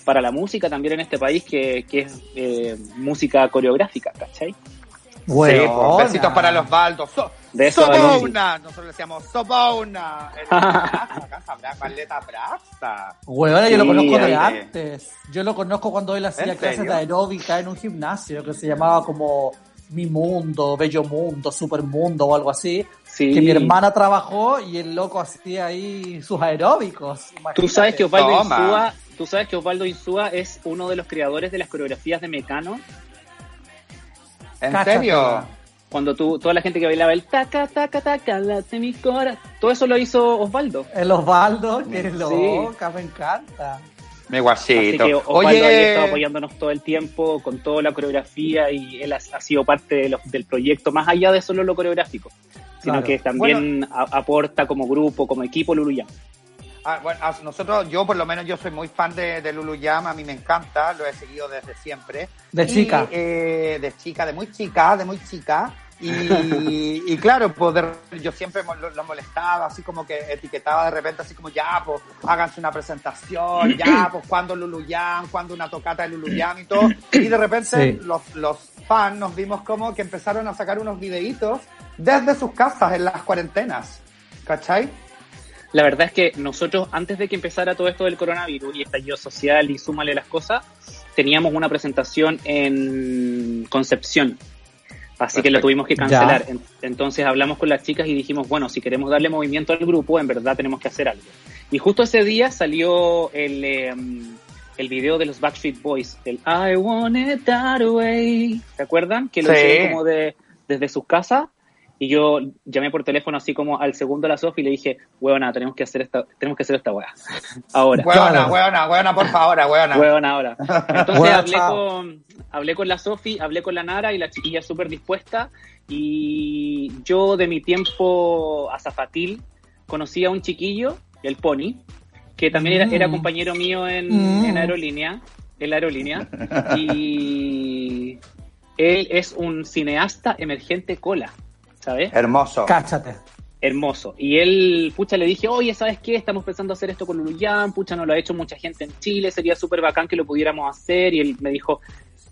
para la música también en este país, que, que es eh, música coreográfica, ¿cachai? Sí, pues, besitos para los Baldos. So, De eso Sobona, nosotros le decíamos Sobona. Acá sabrá Paleta Brasta. Weona, yo lo Sí, conozco de antes. Yo lo conozco cuando él hacía ¿En clases serio? de aeróbica en un gimnasio que se llamaba como Mi Mundo, Bello Mundo, Super Mundo o algo así. Sí. Que mi hermana trabajó y el loco hacía ahí sus aeróbicos. Tú sabes que Osvaldo. Insúa, tú sabes que Osvaldo Insúa es uno de los creadores de las coreografías de Mecano. ¿En serio? Cuando tú, toda la gente que bailaba el taca, taca, taca, late mi cora, todo eso lo hizo Osvaldo. El Osvaldo, que Sí. loca, me encanta. Mi Así guachito. que Osvaldo ha estado apoyándonos todo el tiempo con toda la coreografía y él ha, ha sido parte de los- del proyecto, más allá de solo lo coreográfico, sino Claro. que también a- aporta como grupo, como equipo Luluyam. ah, bueno, ah, nosotros, yo por lo menos, yo soy muy fan de, de Lulu Jam, a mí me encanta, lo he seguido desde siempre. De Y, chica. eh, de chica, de muy chica, de muy chica. Y, y claro, pues de- yo siempre lo, lo molestaba, así como que etiquetaba de repente, así como ya, pues háganse una presentación, ya, pues cuando Luluyam, cuando una tocata de Luluyam y todo. Y de repente Sí. los, los fans nos vimos como que empezaron a sacar unos videitos desde sus casas en las cuarentenas. ¿Cachai? La verdad es que nosotros, antes de que empezara todo esto del coronavirus y estallido social y súmale las cosas, teníamos una presentación en Concepción. Así que lo Perfecto. tuvimos que cancelar. Ya. Entonces hablamos con las chicas y dijimos, bueno, si queremos darle movimiento al grupo, en verdad tenemos que hacer algo. Y justo ese día salió el, eh, el video de los Backstreet Boys, el I want it that way. ¿Se acuerdan? Que lo Sí. hicieron como de, desde sus casas. Y yo llamé por teléfono así como al segundo a la Sofi y le dije, huevona, tenemos que hacer esta, tenemos que hacer esta weá. Ahora. Huevona, huevona, huevona, por favor, huevona. Huevón ahora. Entonces Huevona, hablé con, hablé con la Sofi, hablé con la Nara y la chiquilla súper dispuesta. Y yo de mi tiempo azafatil conocí a un chiquillo, el Pony, que también era, Mm. era compañero mío en, Mm. en aerolínea, en la aerolínea. Y él es un cineasta emergente cola, ¿sabes? Hermoso. Cáchate. hermoso. Y él, pucha, le dije, oye, ¿sabes qué? Estamos pensando hacer esto con Luluyan, pucha, no lo ha hecho mucha gente en Chile, sería súper bacán que lo pudiéramos hacer. Y él me dijo,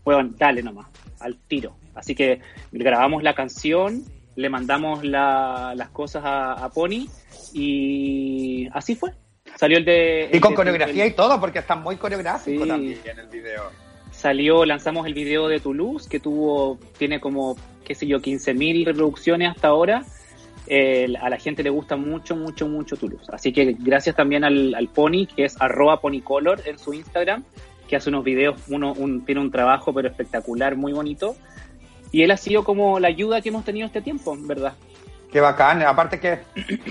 bueno, dale nomás, al tiro. Así que grabamos la canción, le mandamos la- las cosas a, a Pony y así fue. Salió el de... Y el con de- coreografía el- y todo, porque está muy coreográfico Sí. también en el video. Salió, lanzamos el video de Toulouse, que tuvo, tiene como, qué sé yo, 15.000 reproducciones hasta ahora. A la gente le gusta mucho, mucho, mucho Toulouse. Así que gracias también al, Pony, que es arroba ponycolor en su Instagram, que hace unos videos, uno un- tiene un trabajo pero espectacular, muy bonito. Y él ha sido como la ayuda que hemos tenido este tiempo, ¿verdad? Qué bacán. Aparte que,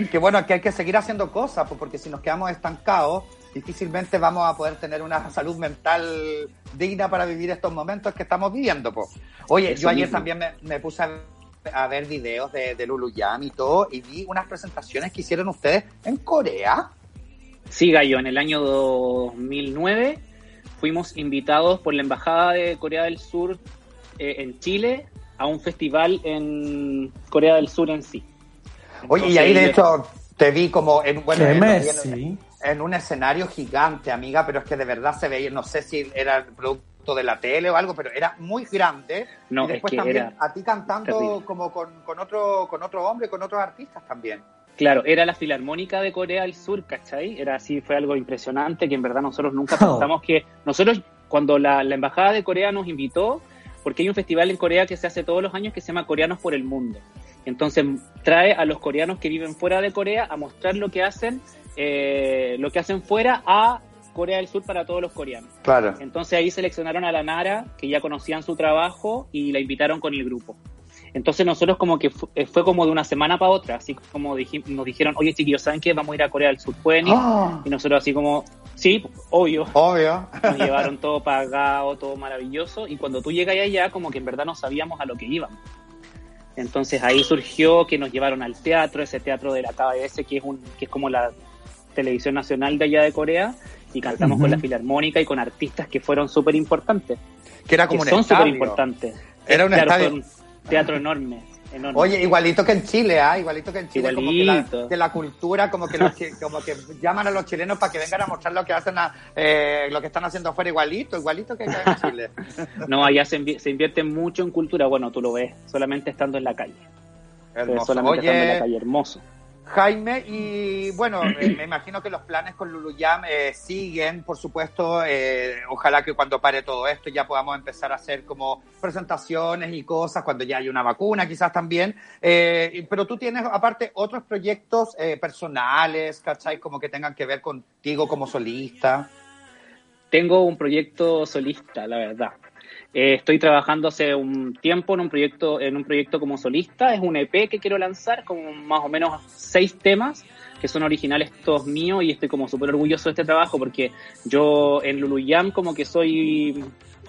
que bueno, que hay que seguir haciendo cosas, pues, porque si nos quedamos estancados, difícilmente vamos a poder tener una salud mental digna para vivir estos momentos que estamos viviendo. Pues. Oye, Eso yo ayer mismo. también me, me puse a, a ver videos de, de Lulu Yam y todo, y vi unas presentaciones que hicieron ustedes en Corea. Sí, Gallo, en el año 2009 fuimos invitados por la Embajada de Corea del Sur eh, en Chile a un festival en Corea del Sur en sí. Oye, y ahí de hecho te vi como en, bueno, Qué en- Messi. En un escenario gigante, amiga, pero es que de verdad se veía, no sé si era el producto de la tele o algo, pero era muy grande. No, y después es que también era a ti cantando terrible. como con, con otro con otro hombre, con otros artistas también. Claro, era la Filarmónica de Corea del Sur, ¿cachai? Era así, fue algo impresionante que en verdad nosotros nunca Oh. pensamos que... Nosotros, cuando la, la Embajada de Corea nos invitó, porque hay un festival en Corea que se hace todos los años que se llama Coreanos por el Mundo. Entonces trae a los coreanos que viven fuera de Corea a mostrar lo que hacen, eh, lo que hacen fuera a Corea del Sur para todos los coreanos. Claro. Entonces ahí seleccionaron a la Nara, que ya conocían su trabajo, y la invitaron con el grupo. Entonces nosotros como que fu- eh, fue como de una semana para otra, así como diji- nos dijeron, oye chiquillos, ¿saben qué? Vamos a ir a Corea del Sur, ¿pueden ir? ¡Ah! Y nosotros así como, sí, obvio. Obvio. Nos llevaron todo pagado, todo maravilloso, y cuando tú llegas allá, como que en verdad no sabíamos a lo que íbamos. Entonces ahí surgió que nos llevaron al teatro, ese teatro de la KBS, que es, un, que es como la televisión nacional de allá de Corea, y cantamos con la filarmónica y con artistas que fueron súper importantes Que era que como un son súper importantes. Era un Claro, estadio. fue un teatro enorme, enorme. Oye, igualito que en Chile, ¿ah? Igualito que en Chile, como que la, Igualito. que la cultura, como que, los, como que llaman a los chilenos para que vengan a mostrar lo que hacen, a- eh, lo que están haciendo afuera, igualito, igualito que acá en Chile. No, allá se, invi- se invierte mucho en cultura. Bueno, tú lo ves solamente estando en la calle. Hermoso. solamente estando en la calle, hermoso. Jaime, y bueno, eh, me imagino que los planes con Luluyam eh, siguen, por supuesto. eh, ojalá que cuando pare todo esto ya podamos empezar a hacer como presentaciones y cosas, cuando ya hay una vacuna quizás también. Eh, pero tú tienes aparte otros proyectos eh, personales, ¿cachai? Como que tengan que ver contigo como solista. Tengo un proyecto solista, la verdad. Eh, estoy trabajando hace un tiempo en un proyecto, en un proyecto como solista. Es un EP que quiero lanzar, con más o menos seis temas que son originales todos míos y estoy como súper orgulloso de este trabajo porque yo en Luluyam como que soy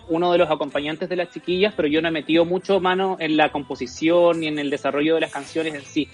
uno de los acompañantes de las chiquillas, pero yo no he metido mucho mano en la composición y en el desarrollo de las canciones en sí.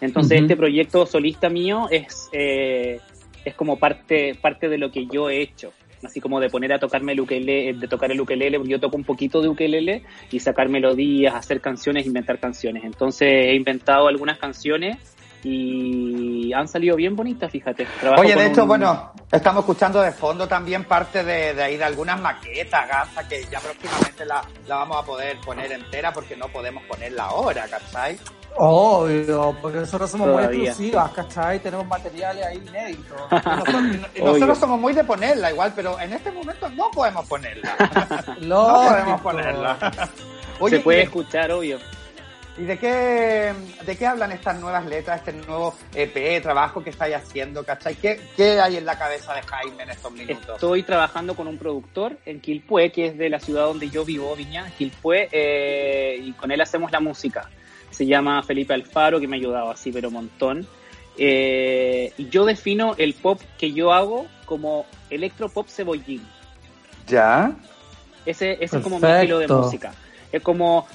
Entonces este proyecto solista mío es, eh, es como parte, parte de lo que yo he hecho así como de poner a tocarme el ukelele, de tocar el ukelele, porque yo toco un poquito de ukelele y sacar melodías, hacer canciones, inventar canciones. Entonces he inventado algunas canciones y han salido bien bonitas, fíjate. Trabajo Oye, de hecho, un- bueno, estamos escuchando de fondo también parte de, de ahí de algunas maquetas, Gaza, que ya próximamente la, la vamos a poder poner entera porque no podemos ponerla ahora, ¿cachai? Obvio, porque nosotros somos muy exclusivas, ¿cachai? Tenemos materiales ahí inéditos. Nosotros, somos muy de ponerla igual, pero en este momento no podemos ponerla. No podemos ponerla. se puede y- escuchar, obvio. ¿Y de qué, de qué hablan estas nuevas letras, este nuevo EP, trabajo que estáis haciendo, ¿cachai? ¿Qué, ¿Qué hay en la cabeza de Jaime en estos minutos? Estoy trabajando con un productor en Quilpué, que es de la ciudad donde yo vivo, Viña, Quilpué, eh, y con él hacemos la música. Se llama Felipe Alfaro, que me ha ayudado así, pero un montón. Eh, yo defino el pop que yo hago como electropop cebollín. ¿Ya? Ese, ese es como mi estilo de música. Es como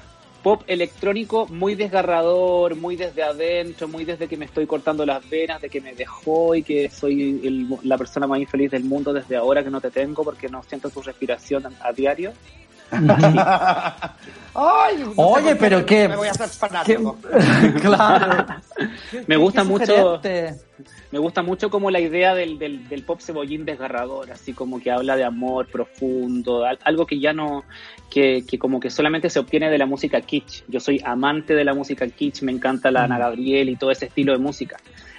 pop electrónico muy desgarrador, muy desde adentro, muy desde que me estoy cortando las venas, de que me dejó y que soy el- la persona más infeliz del mundo desde ahora que no te tengo porque no siento tu respiración a, a diario. Ay, no sé Oye, pero qué- Me voy a hacer ¿Qué- fanático. claro. Me gusta Qué mucho-. Me gusta mucho como la idea del, del, del pop cebollín desgarrador, así como que habla de amor profundo, al- algo que ya no, que, que como que solamente se obtiene de la música kitsch. Yo soy amante de la música kitsch, me encanta la Ana Gabriel y todo ese estilo de música.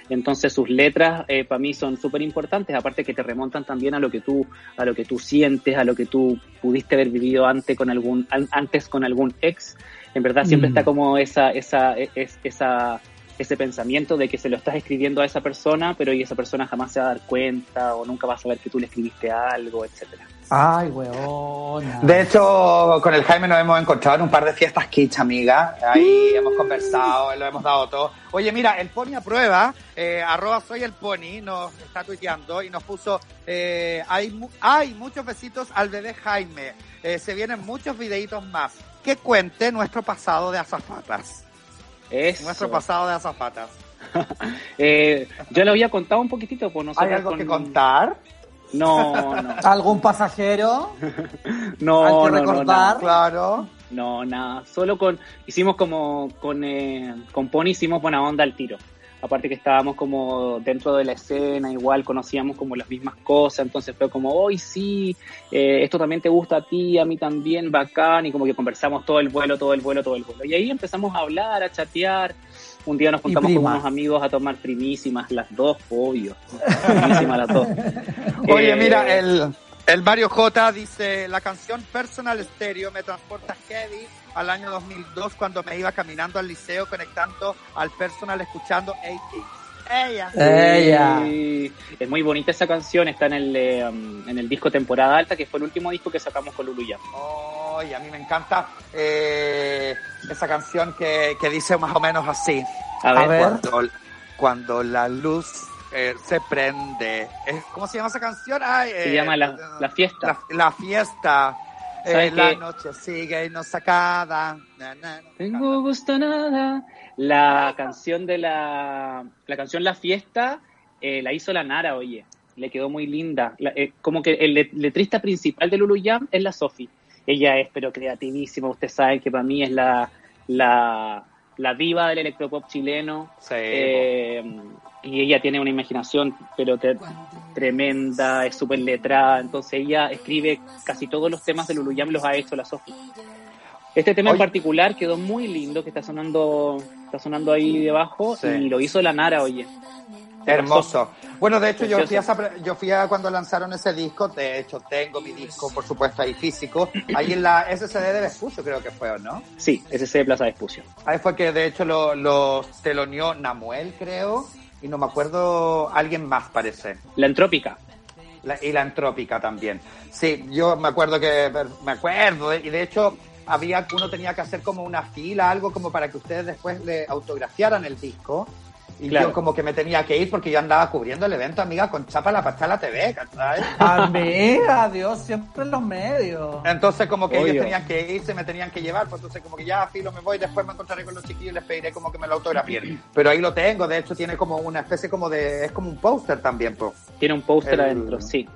Entonces sus letras eh, para mí son súper importantes, aparte que te remontan también a lo que tú, a lo que tú sientes, a lo que tú pudiste haber vivido antes con algún, an- antes con algún ex. En verdad siempre Mm. está como esa, esa, es, esa, ese pensamiento de que se lo estás escribiendo a esa persona, pero y esa persona jamás se va a dar cuenta o nunca va a saber que tú le escribiste algo, etcétera. Ay, weona. De hecho, con el Jaime nos hemos encontrado en un par de fiestas kitsch, amiga. Ahí hemos conversado, lo hemos dado todo. Oye, mira, el Pony a prueba, eh, arroba soy el Pony, nos está tuiteando y nos puso, eh, hay, mu- hay muchos besitos al bebé Jaime. Eh, se vienen muchos videitos más. Que cuente nuestro pasado de azafatas. Eso. Nuestro pasado de azafatas. Eh, yo lo había contado un poquitito, pues nosotros ¿Hay algo con- que contar? No, no, ¿Algún pasajero? no, Hay que no, no, recordar. no, Claro. no, nada. Solo con, hicimos como, con, eh, con Pony hicimos buena onda al tiro. Aparte que estábamos como dentro de la escena, igual conocíamos como las mismas cosas, entonces fue como, hoy sí, eh, esto también te gusta a ti, a mí también, bacán, y como que conversamos todo el vuelo, todo el vuelo, todo el vuelo. Y ahí empezamos a hablar, a chatear. Un día nos juntamos con unos amigos a tomar primísimas, las dos, obvio. Primísimas las dos. Oye, Eh, mira, el, el Mario J dice, la canción Personal Stereo me transporta heavy al año 2002 cuando me iba caminando al liceo conectando al personal escuchando 80 Ella. Ella. Sí, Es muy bonita esa canción, está en el, eh, um, en el disco Temporada Alta, que fue el último disco que sacamos con Lulu Jam. Oye, a mí me encanta eh, esa canción que, que dice más o menos así. A A ver, ver. Cuando, cuando la luz eh, se prende. Eh, ¿Cómo se llama esa canción? Ay, se eh, llama la, la Fiesta. La, la fiesta. Eh, ¿Sabes la noche sigue y no. Na, na, na. Tengo gusto nada. La canción de la, la canción La Fiesta eh, la hizo la Nara, oye. Le quedó muy linda. La- eh, como que el let- letrista principal de Lulu Jam es la Sofi. Ella es, pero creativísima. Ustedes saben que para mí es la, la, la diva del electropop chileno. Sí, Eh, y ella tiene una imaginación, pero te- tremenda, es súper letrada. Entonces ella escribe casi todos los temas de Luluyam los ha hecho la Sofi. Este tema en particular quedó muy lindo, que está sonando, está sonando ahí debajo, Sí. y lo hizo la Nara, oye. Hermoso. Bueno, de hecho, yo fui, a yo fui a cuando lanzaron ese disco. De hecho, tengo mi disco, por supuesto, ahí físico. Ahí en la SCD de Vespucio, creo que fue, ¿o no? Sí, de Plaza de Espucio. Ahí fue que, de hecho, lo, lo teloneó Namuel, creo. Y no me acuerdo, alguien más parece. La Entrópica. La- y la Entrópica también. Sí, yo me acuerdo que, me acuerdo, y de hecho, había, uno tenía que hacer como una fila, algo como para que ustedes después le autografiaran el disco. Y Claro. yo como que me tenía que ir porque yo andaba cubriendo el evento, amiga, con Chapa la Pachala TV, ¿cachai? Amiga, Dios, siempre en los medios. Entonces como que Obvio. ellos tenían que irse, me tenían que llevar, pues entonces como que ya, filo, me voy, después me encontraré con los chiquillos y les pediré como que me lo autografien. Pero ahí lo tengo, de hecho tiene como una especie como de, es como un póster también, pues. Tiene un póster adentro, sí.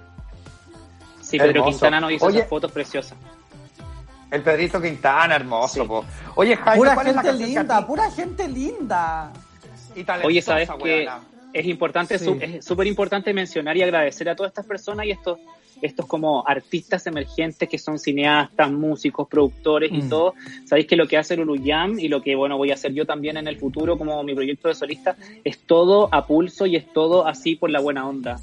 Sí, Pedro Hermoso. Quintana nos hizo Oye. esas fotos preciosas. El Pedrito Quintana, hermoso, Sí. po. Oye, Jaime, Pura ¿cuál es la gente linda, pura gente linda. Y talentosa, Oye, sabes que es importante, Sí. su- es súper importante mencionar y agradecer a todas estas personas y estos, estos como artistas emergentes que son cineastas, músicos, productores y Mm. todo. Sabéis que lo que hace Lulu Jam y lo que bueno voy a hacer yo también en el futuro como mi proyecto de solista es todo a pulso y es todo así por la buena onda.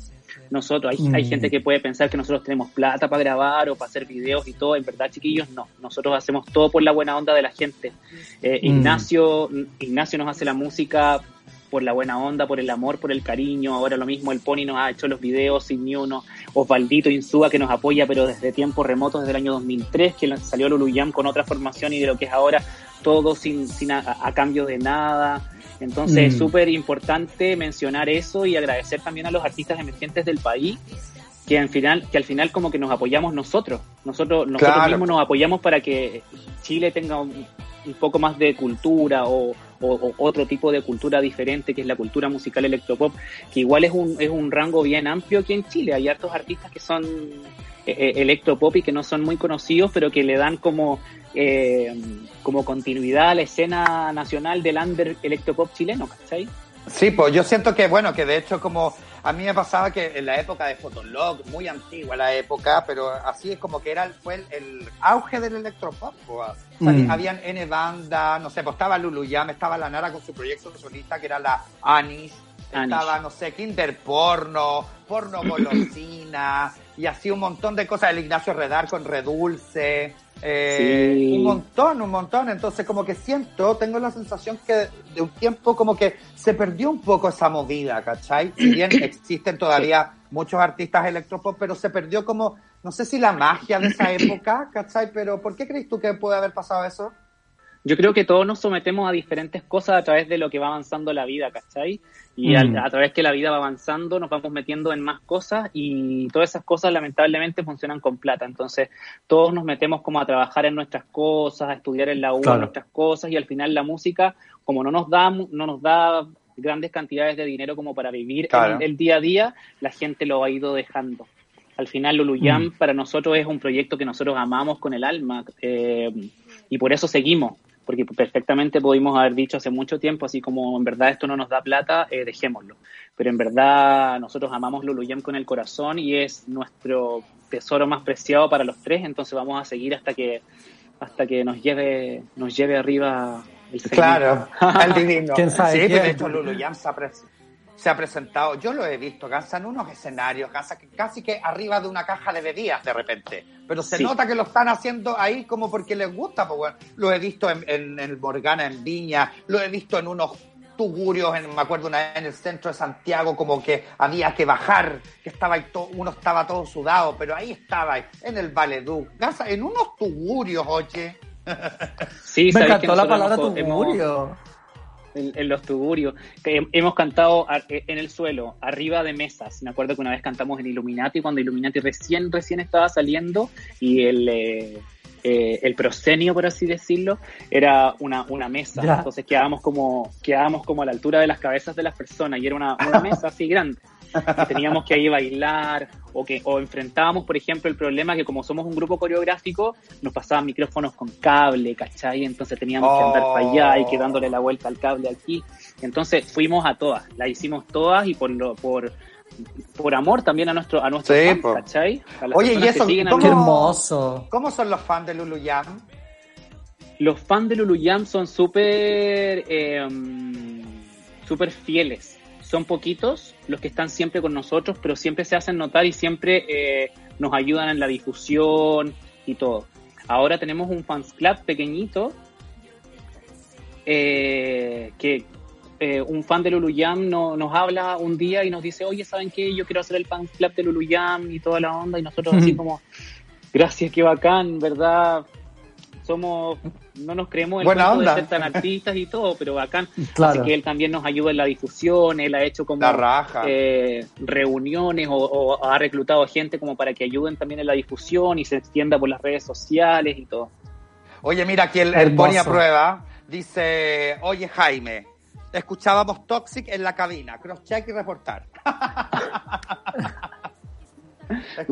nosotros, hay, hay gente que puede pensar que nosotros tenemos plata para grabar o para hacer videos y todo, en verdad chiquillos no, nosotros hacemos todo por la buena onda de la gente. Eh, Ignacio, Ignacio nos hace la música por la buena onda, por el amor, por el cariño. Ahora lo mismo el Pony nos ha hecho los videos sin ni uno. Osvaldito Insúa que nos apoya, pero desde tiempos remotos, desde el año 2003, que salió Luluyam con otra formación y de lo que es ahora todo sin, sin a, cambio de nada. Entonces es mm. súper importante mencionar eso y agradecer también a los artistas emergentes del país que al final, que al final como que nos apoyamos nosotros. Nosotros, nosotros mismos nos apoyamos para que Chile tenga un, un poco más de cultura o, otro tipo de cultura diferente que es la cultura musical electropop, que igual es un, es un rango bien amplio aquí en Chile. Hay hartos artistas que son eh, eh, electropop y que no son muy conocidos, pero que le dan como, eh, como continuidad a la escena nacional del under electropop chileno, ¿cachai? Sí, pues yo siento que, bueno, que de hecho como a mí me pasaba que en la época de Fotolog, muy antigua la época, pero así es como que era fue el, auge del electropop. Pues. Mm. Habían N banda, no sé, pues estaba Lulu Yam, estaba la Nara con su proyecto solista que era la Anis, estaba, no sé, Kinder Porno, Porno Golosina, y así un montón de cosas. El Ignacio Redar con Redulce. Eh, un montón, un montón. Entonces, como que siento, tengo la sensación que de un tiempo como que se perdió un poco esa movida, ¿cachai? Si bien existen todavía muchos artistas electropop, pero se perdió como, no sé si la magia de esa época, ¿cachai? Pero ¿por qué crees tú que puede haber pasado eso? Yo creo que todos nos sometemos a diferentes cosas a través de lo que va avanzando la vida, ¿cachai? Y mm. a, través que la vida va avanzando nos vamos metiendo en más cosas y todas esas cosas lamentablemente funcionan con plata. Entonces todos nos metemos como a trabajar en nuestras cosas, a estudiar en la U nuestras cosas y al final la música, como no nos da, no nos da grandes cantidades de dinero como para vivir el, día a día, la gente lo ha ido dejando. Al final Luluyam mm. para nosotros es un proyecto que nosotros amamos con el alma eh, y por eso seguimos porque perfectamente pudimos haber dicho hace mucho tiempo, así como en verdad esto no nos da plata, eh, dejémoslo. Pero en verdad nosotros amamos Luluyem con el corazón y es nuestro tesoro más preciado para los tres, entonces vamos a seguir hasta que hasta que nos lleve nos lleve arriba el Claro, el divino. ¿Quién sabe sí, pero esto Luluyem se se ha presentado, yo lo he visto, Gansa en unos escenarios, Gansa casi que arriba de una caja de bebidas de repente, pero se nota que lo están haciendo ahí como porque les gusta, pues bueno, lo he visto en, el Morgana en Viña, lo he visto en unos tugurios, en, me acuerdo una vez en el centro de Santiago, como que había que bajar, que estaba ahí uno estaba todo sudado, pero ahí estaba, en el Gansa en unos tugurios, oye. Sí, me encantó la palabra tugurio en, los tugurios. hemos cantado en el suelo, arriba de mesas. Me acuerdo que una vez cantamos en Illuminati, cuando Illuminati recién, recién estaba saliendo y el, eh, eh, el proscenio, por así decirlo, era una, una mesa. Entonces quedábamos como, quedábamos como a la altura de las cabezas de las personas y era una, una mesa así grande teníamos que ahí bailar o que o enfrentábamos, por ejemplo, el problema que como somos un grupo coreográfico, nos pasaban micrófonos con cable, ¿cachai? Entonces teníamos que andar para allá y quedándole la vuelta al cable aquí. Entonces fuimos a todas, la hicimos todas y por lo, por por amor también a nuestro a nuestros fans, ¿cachai? Oye, y eso, ¿cómo, hermoso. ¿Cómo son los fans de Luluyam? Los fans de Luluyam son súper eh, súper fieles son poquitos los que están siempre con nosotros, pero siempre se hacen notar y siempre eh, nos ayudan en la difusión y todo. Ahora tenemos un fans club pequeñito eh, que eh, un fan de Luluyam no, nos habla un día y nos dice, oye, ¿saben qué? Yo quiero hacer el fans club de Luluyam y toda la onda y nosotros así como, gracias, qué bacán, ¿verdad? somos, no nos creemos el Buena de ser tan artistas y todo, pero bacán. Así que él también nos ayuda en la difusión, él ha hecho como eh, reuniones o, ha reclutado gente como para que ayuden también en la difusión y se extienda por las redes sociales y todo. Oye, mira, aquí el, el a prueba dice, oye Jaime, escuchábamos Toxic en la cabina, cross check y reportar.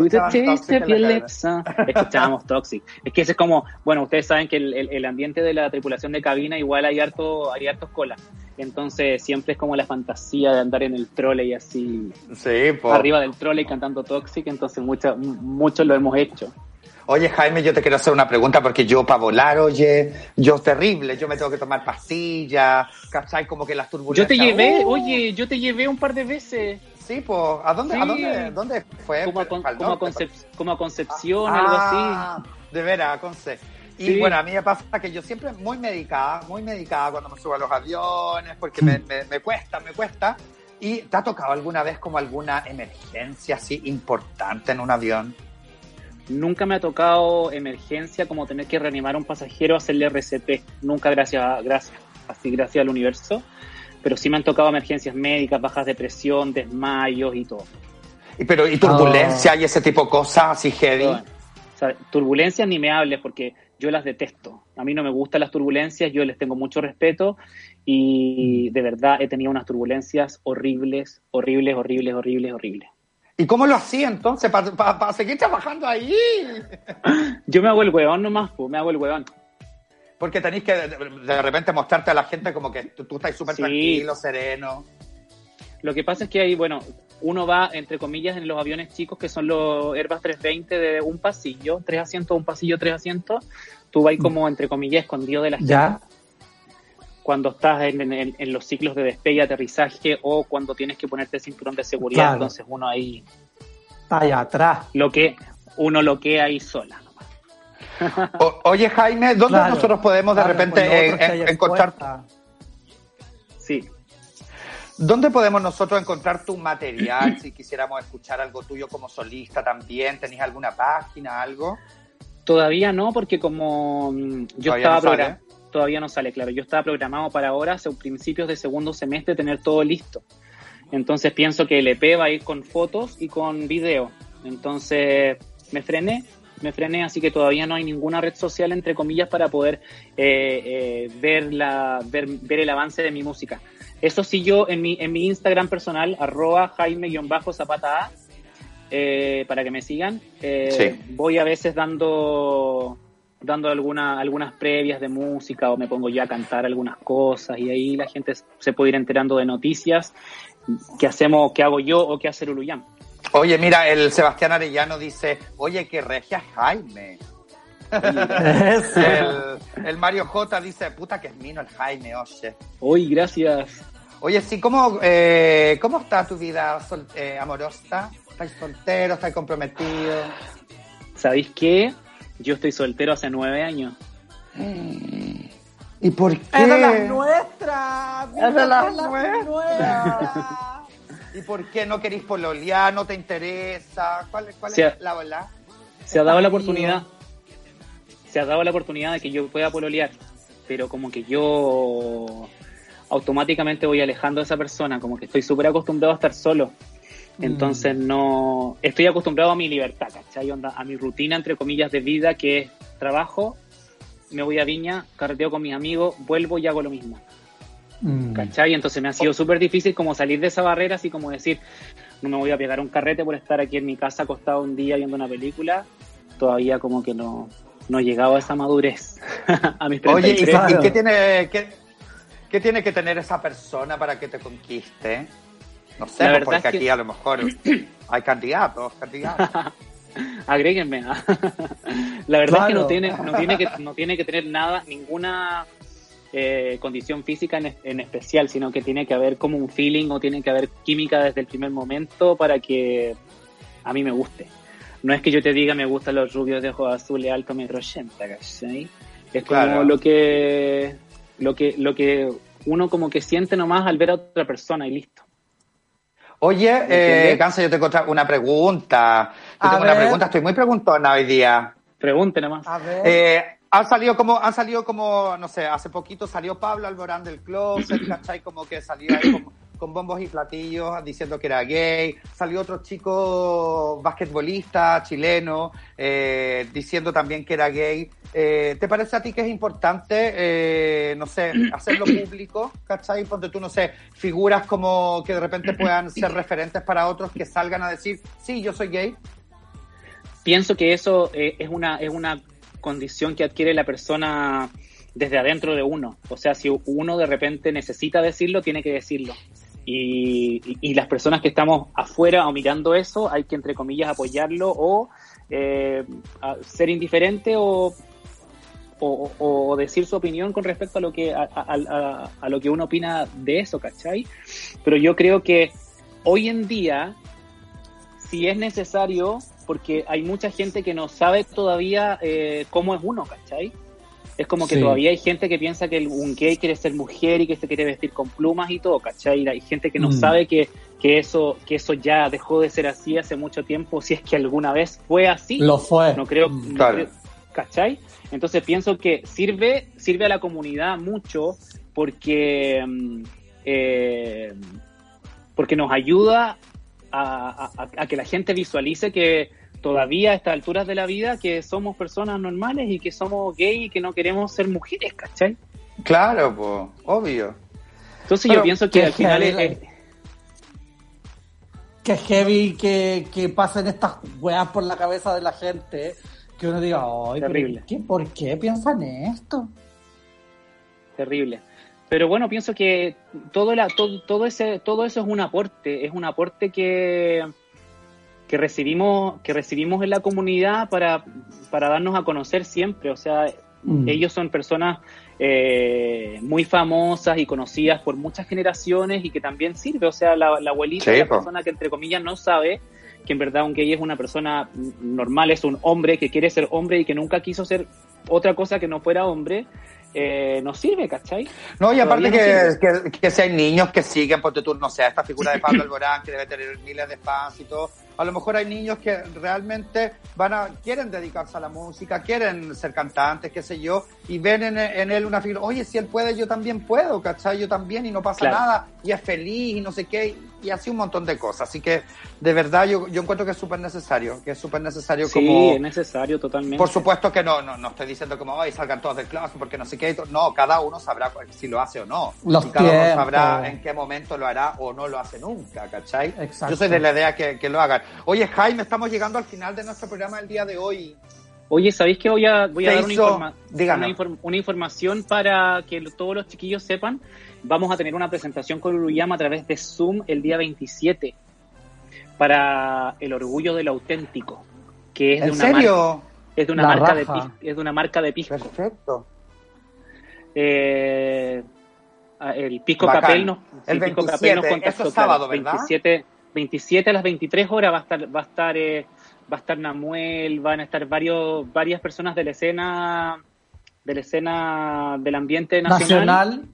Escuchábamos Toxic. Es que ese es como, bueno, ustedes saben que el, ambiente de la tripulación de cabina igual hay harto, hay hartos colas. Entonces siempre es como la fantasía de andar en el y así. Arriba del y cantando Toxic, entonces muchos lo hemos hecho. Oye, Jaime, yo te quiero hacer una pregunta porque yo para volar, oye, yo terrible, yo me tengo que tomar pastillas, ¿cachai? Como que las turbulencias. Yo te llevé, ¡uh! oye, yo te llevé un par de veces. Sí, pues, ¿a dónde, Sí. ¿a dónde, dónde fue? como, a, Con- como, a Concep- como a Concepción, algo así. Ah, De veras, Conce. Y Sí. bueno, a mí me pasa que yo siempre muy medicada, muy medicada cuando me subo a los aviones, porque me, me- me cuesta, me cuesta. ¿Y te ha tocado alguna vez como alguna emergencia así importante en un avión? Nunca me ha tocado emergencia como tener que reanimar a un pasajero, hacerle RCP. Nunca gracias, gracias, así gracias al universo. Pero sí me han tocado emergencias médicas, bajas de presión, desmayos y todo. Y, pero, ¿y turbulencia y ese tipo de cosas así heavy? Todo. O sea, turbulencias ni me hables porque yo las detesto. A mí no me gustan las turbulencias, yo les tengo mucho respeto y de verdad he tenido unas turbulencias horribles, horribles, horribles, horribles, horribles. ¿Y cómo lo hacía entonces para seguir trabajando ahí? Yo me hago el huevón nomás, pues, me hago el huevón. Porque tenéis que de, de repente mostrarte a la gente como que tú, tú estás súper Sí. tranquilo, sereno. Lo que pasa es que ahí, bueno, uno va, entre comillas, en los aviones chicos que son los Airbus 320 de un pasillo, tres asientos, un pasillo, tres asientos. Tú vas ahí como, entre comillas, escondido de la gente. ¿Ya? Cuando estás en, en- en los ciclos de despegue y aterrizaje o cuando tienes que ponerte el cinturón de seguridad, Claro. entonces uno ahí, Está allá atrás. lo que, uno lo que ahí sola. O- oye, Jaime, ¿dónde Claro. nosotros podemos de Claro, repente pues eh, eh, encontrar. Sí. ¿Dónde podemos nosotros encontrar tu material si quisiéramos escuchar algo tuyo como solista también? ¿Tenéis alguna página, algo? Todavía no, porque como mm, yo Todavía estaba no todavía no sale, claro. Yo estaba programado para ahora, hacia principios de segundo semestre, tener todo listo. Entonces pienso que el EP va a ir con fotos y con video. Entonces me frené, me frené, así que todavía no hay ninguna red social, entre comillas, para poder eh, eh, ver, la, ver, ver el avance de mi música. Eso sí, yo en mi, en mi Instagram personal, arroba jaime-zapata A, eh, para que me sigan, Sí. voy a veces dando dando alguna, algunas previas de música o me pongo ya a cantar algunas cosas y ahí la gente se puede ir enterando de noticias que hacemos, que hago yo o que hace Luluyán. Oye, mira, el Sebastián Arellano dice, oye, que regia Jaime. El, el Mario J dice, puta que es mino el Jaime, oye. Hoy, gracias. Oye, sí, ¿cómo, eh, ¿cómo está tu vida sol- eh, amorosa? ¿Estás soltero? ¿Estás comprometido? ¿Sabéis qué? Yo estoy soltero hace nueve años. ¿Y por qué? Es de las nuestras. Es de las nuestras. ¿Y por qué no queréis pololear? ¿No te interesa? ¿Cuál, cuál es la ola? Se ha dado la oportunidad. Se ha dado la oportunidad de que yo pueda pololear, pero como que yo automáticamente voy alejando a esa persona, como que estoy súper acostumbrado a estar solo. Entonces no... Estoy acostumbrado a mi libertad, ¿cachai? Onda, a mi rutina, entre comillas, de vida, que es trabajo, me voy a Viña, carreteo con mis amigos, vuelvo y hago lo mismo. Mm. ¿Cachai? Entonces me ha sido súper difícil como salir de esa barrera, así como decir, no me voy a pegar un carrete por estar aquí en mi casa acostado un día viendo una película. Todavía como que no, no he llegado a esa madurez. a mis Oye, ¿y, 33. qué- y Claro. qué, tiene, qué, qué tiene que tener esa persona para que te conquiste? No sé, La pues, porque es que- aquí a lo mejor hay candidatos, candidatos. Agréguenme. La verdad es que no tiene, no tiene que, no tiene que tener nada, ninguna eh, condición física en, en especial, sino que tiene que haber como un feeling o tiene que haber química desde el primer momento para que a mí me guste. No es que yo te diga me gustan los rubios de ojos azules alto metro ochenta, ¿cachai? Es como Claro. lo que lo que lo que uno como que siente nomás al ver a otra persona y listo. Oye, eh, yo tengo otra- una pregunta. Yo A tengo una ver. pregunta, estoy muy preguntona hoy día. Pregunte nomás. A ver. Eh, han salido como, han salido como, no sé, hace poquito salió Pablo Alborán del closet, ¿cachai? Como que salió ahí con, con bombos y platillos diciendo que era gay. Salió otro chico basquetbolista chileno eh, diciendo también que era gay. Eh, ¿Te parece a ti que es importante, eh, no sé, hacerlo público, ¿cachai? Ponte tú, no sé, figuras como que de repente puedan ser referentes para otros que salgan a decir, sí, yo soy gay. pienso que eso eh, es una es una condición que adquiere la persona desde adentro de uno. O sea, si uno de repente necesita decirlo, tiene que decirlo. Y, y- las personas que estamos afuera o mirando eso, hay que, entre comillas, apoyarlo o eh, ser indiferente o, o, decir su opinión con respecto a lo que a- a lo que uno opina de eso, ¿cachai? Pero yo creo que hoy en día, si es necesario, porque hay mucha gente que no sabe todavía eh, cómo es uno, ¿cachai? Es como que Sí. todavía hay gente que piensa que el- un gay quiere ser mujer y que se quiere vestir con plumas y todo, ¿cachai? Hay gente que no Mm. sabe que, que, eso, que eso ya dejó de ser así hace mucho tiempo, si es que alguna vez fue así. Lo fue. No creo, Mm. no Claro. creo- ¿cachai? Entonces pienso que sirve, sirve a la comunidad mucho porque, mm, eh, porque nos ayuda a, a- a que la gente visualice que todavía a estas alturas de la vida que somos personas normales y que somos gay y que no queremos ser mujeres, ¿cachai? Claro, pues, obvio. Entonces Pero yo pienso que al final es, la- que heavy que, que pasen estas weas por la cabeza de la gente. Que uno diga, ay, Terrible. ¿qué? ¿por qué piensan esto? terrible. Pero bueno, pienso que todo, la, todo, todo, ese, todo eso es un aporte, es un aporte que, que, recibimos, que recibimos en la comunidad para, para darnos a conocer siempre. O sea, Mm. ellos son personas eh, muy famosas y conocidas por muchas generaciones y que también sirve. O sea, la, la abuelita Sí, es la persona que entre comillas no sabe que en verdad un gay es una persona normal, es un hombre que quiere ser hombre y que nunca quiso ser otra cosa que no fuera hombre, eh, nos sirve, ¿cachai? No, y aparte que, que, que si hay niños que siguen, porque tú, no sé, esta figura de Pablo Alborán, que debe tener miles de fans y todo, a lo mejor hay niños que realmente van a, quieren dedicarse a la música, quieren ser cantantes, qué sé yo, y ven en, en él una figura, oye, si él puede, yo también puedo, ¿cachai? Yo también, y no pasa Claro. nada, y es feliz, y no sé qué, y así un montón de cosas. Así que, de verdad, yo, yo encuentro que es súper necesario, que es súper necesario Sí, como... es necesario totalmente. Por supuesto que no, no, no estoy diciendo como, ay, salgan todos del closet porque no sé qué. No, cada uno sabrá si lo hace o no. Los y cada uno sabrá en qué momento lo hará o no lo hace nunca, ¿cachai? Exacto. Yo soy de la idea que, que lo hagan. Oye, Jaime, estamos llegando al final de nuestro programa del día de hoy. Oye, ¿sabéis que voy a, voy a ¿Qué dar una, hizo? informa- Díganos. una, inform- una información para que todos los chiquillos sepan? Vamos a tener una presentación con Uruyama a través de Zoom el día 27 para el orgullo del auténtico, que es de ¿En una marca, serio? es de una La marca raja. es de una marca de pisco. Perfecto. Eh, el Pisco Bacán. Capel nos, El Pisco 27, Capel nos eso contactó, es sábado, claro, ¿verdad? 27, 27 a las 23 horas va a estar, va a estar, eh, va a estar Namuel, van a estar varios, varias personas de la escena, de la escena del ambiente nacional. Nacional.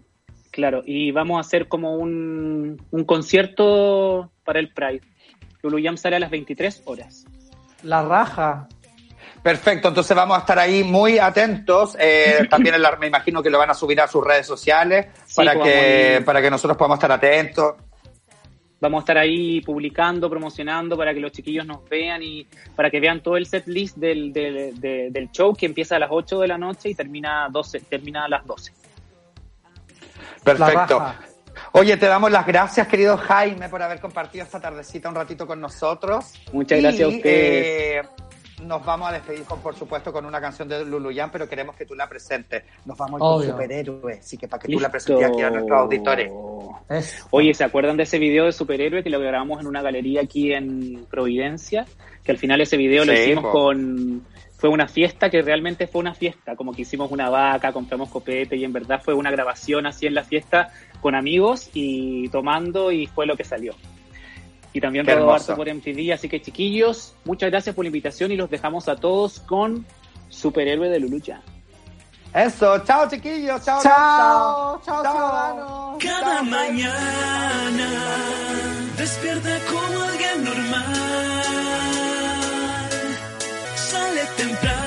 Claro, y vamos a hacer como un, un concierto para el Pride. Lulu Jam sale a las 23 horas. La raja. Perfecto, entonces vamos a estar ahí muy atentos. Eh, también me imagino que lo van a subir a sus redes sociales Sí, para, pues, que, para que nosotros podamos estar atentos. Vamos a estar ahí publicando, promocionando para que los chiquillos nos vean y para que vean todo el set list del, del, de- del show que empieza a las 8 de la noche y termina, 12, termina a las 12. Perfecto. Oye, te damos las gracias, querido Jaime, por haber compartido esta tardecita un ratito con nosotros. Muchas gracias a ustedes. eh, nos vamos a despedir, con, por supuesto, con una canción de Luluyan, pero queremos que tú la presentes. Nos vamos a ir Obvio. con superhéroe, así que para que tú la presentes aquí a nuestros auditores. Es- Oye, ¿se acuerdan de ese video de superhéroe que lo grabamos en una galería aquí en Providencia? Que al final ese video lo hicimos po. con... Fue una fiesta que realmente fue una fiesta, como que hicimos una vaca, compramos copete y en verdad fue una grabación así en la fiesta con amigos y tomando y fue lo que salió. Y también Qué rodó hermoso. harto por MTV, así que chiquillos, muchas gracias por la invitación y los dejamos a todos con Superhéroe de Lulucha. Eso, chao chiquillos, chao. Chao, chao, ciudadanos. Cada mañana despierta como alguien normal. Sale temprano,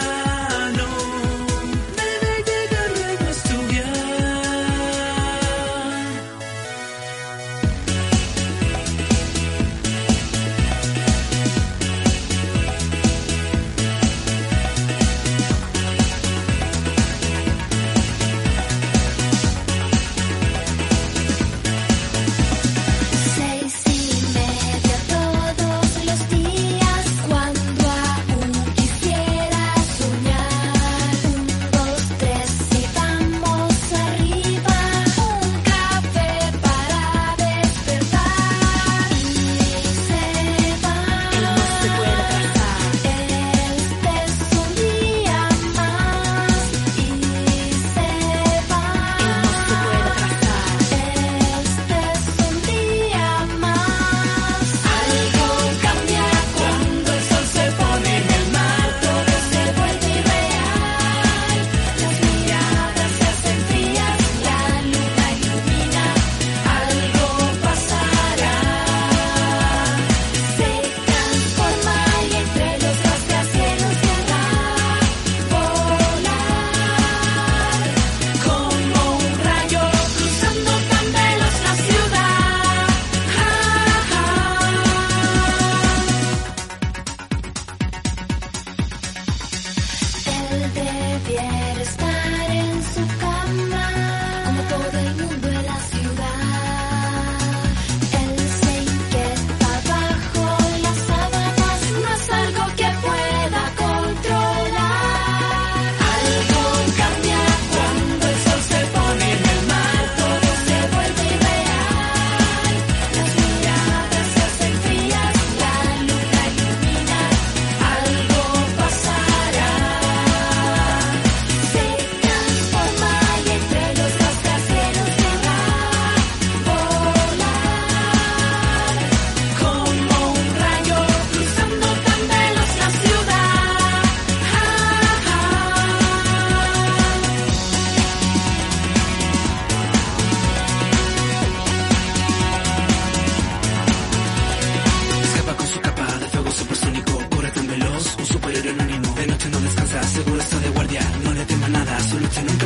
su lucha nunca.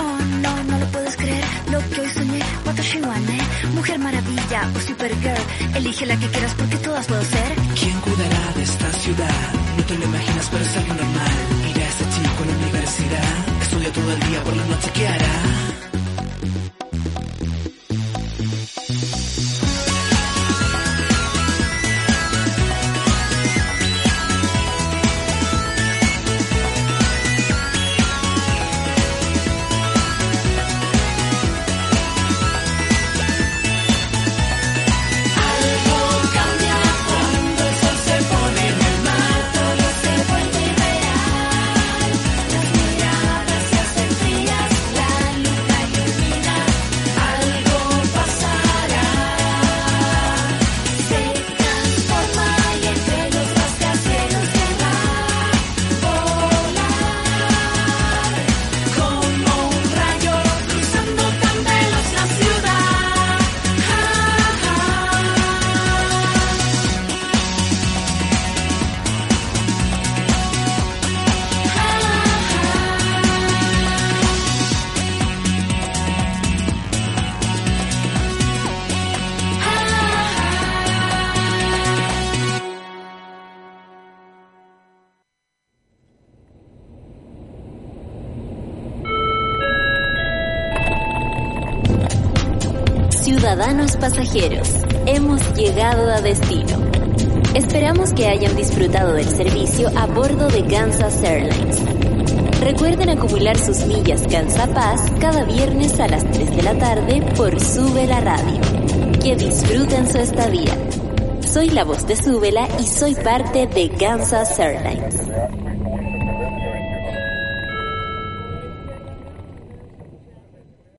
Oh, no, no lo puedes creer. Lo que hoy soñé, Watashi Mujer Maravilla o Supergirl. Elige la que quieras porque todas puedo ser. Pasajeros, hemos llegado a destino. Esperamos que hayan disfrutado del servicio a bordo de Kansas Airlines. Recuerden acumular sus millas Gansa Paz cada viernes a las 3 de la tarde por Sube la Radio. Que disfruten su estadía. Soy la voz de Súbela y soy parte de Kansas Airlines.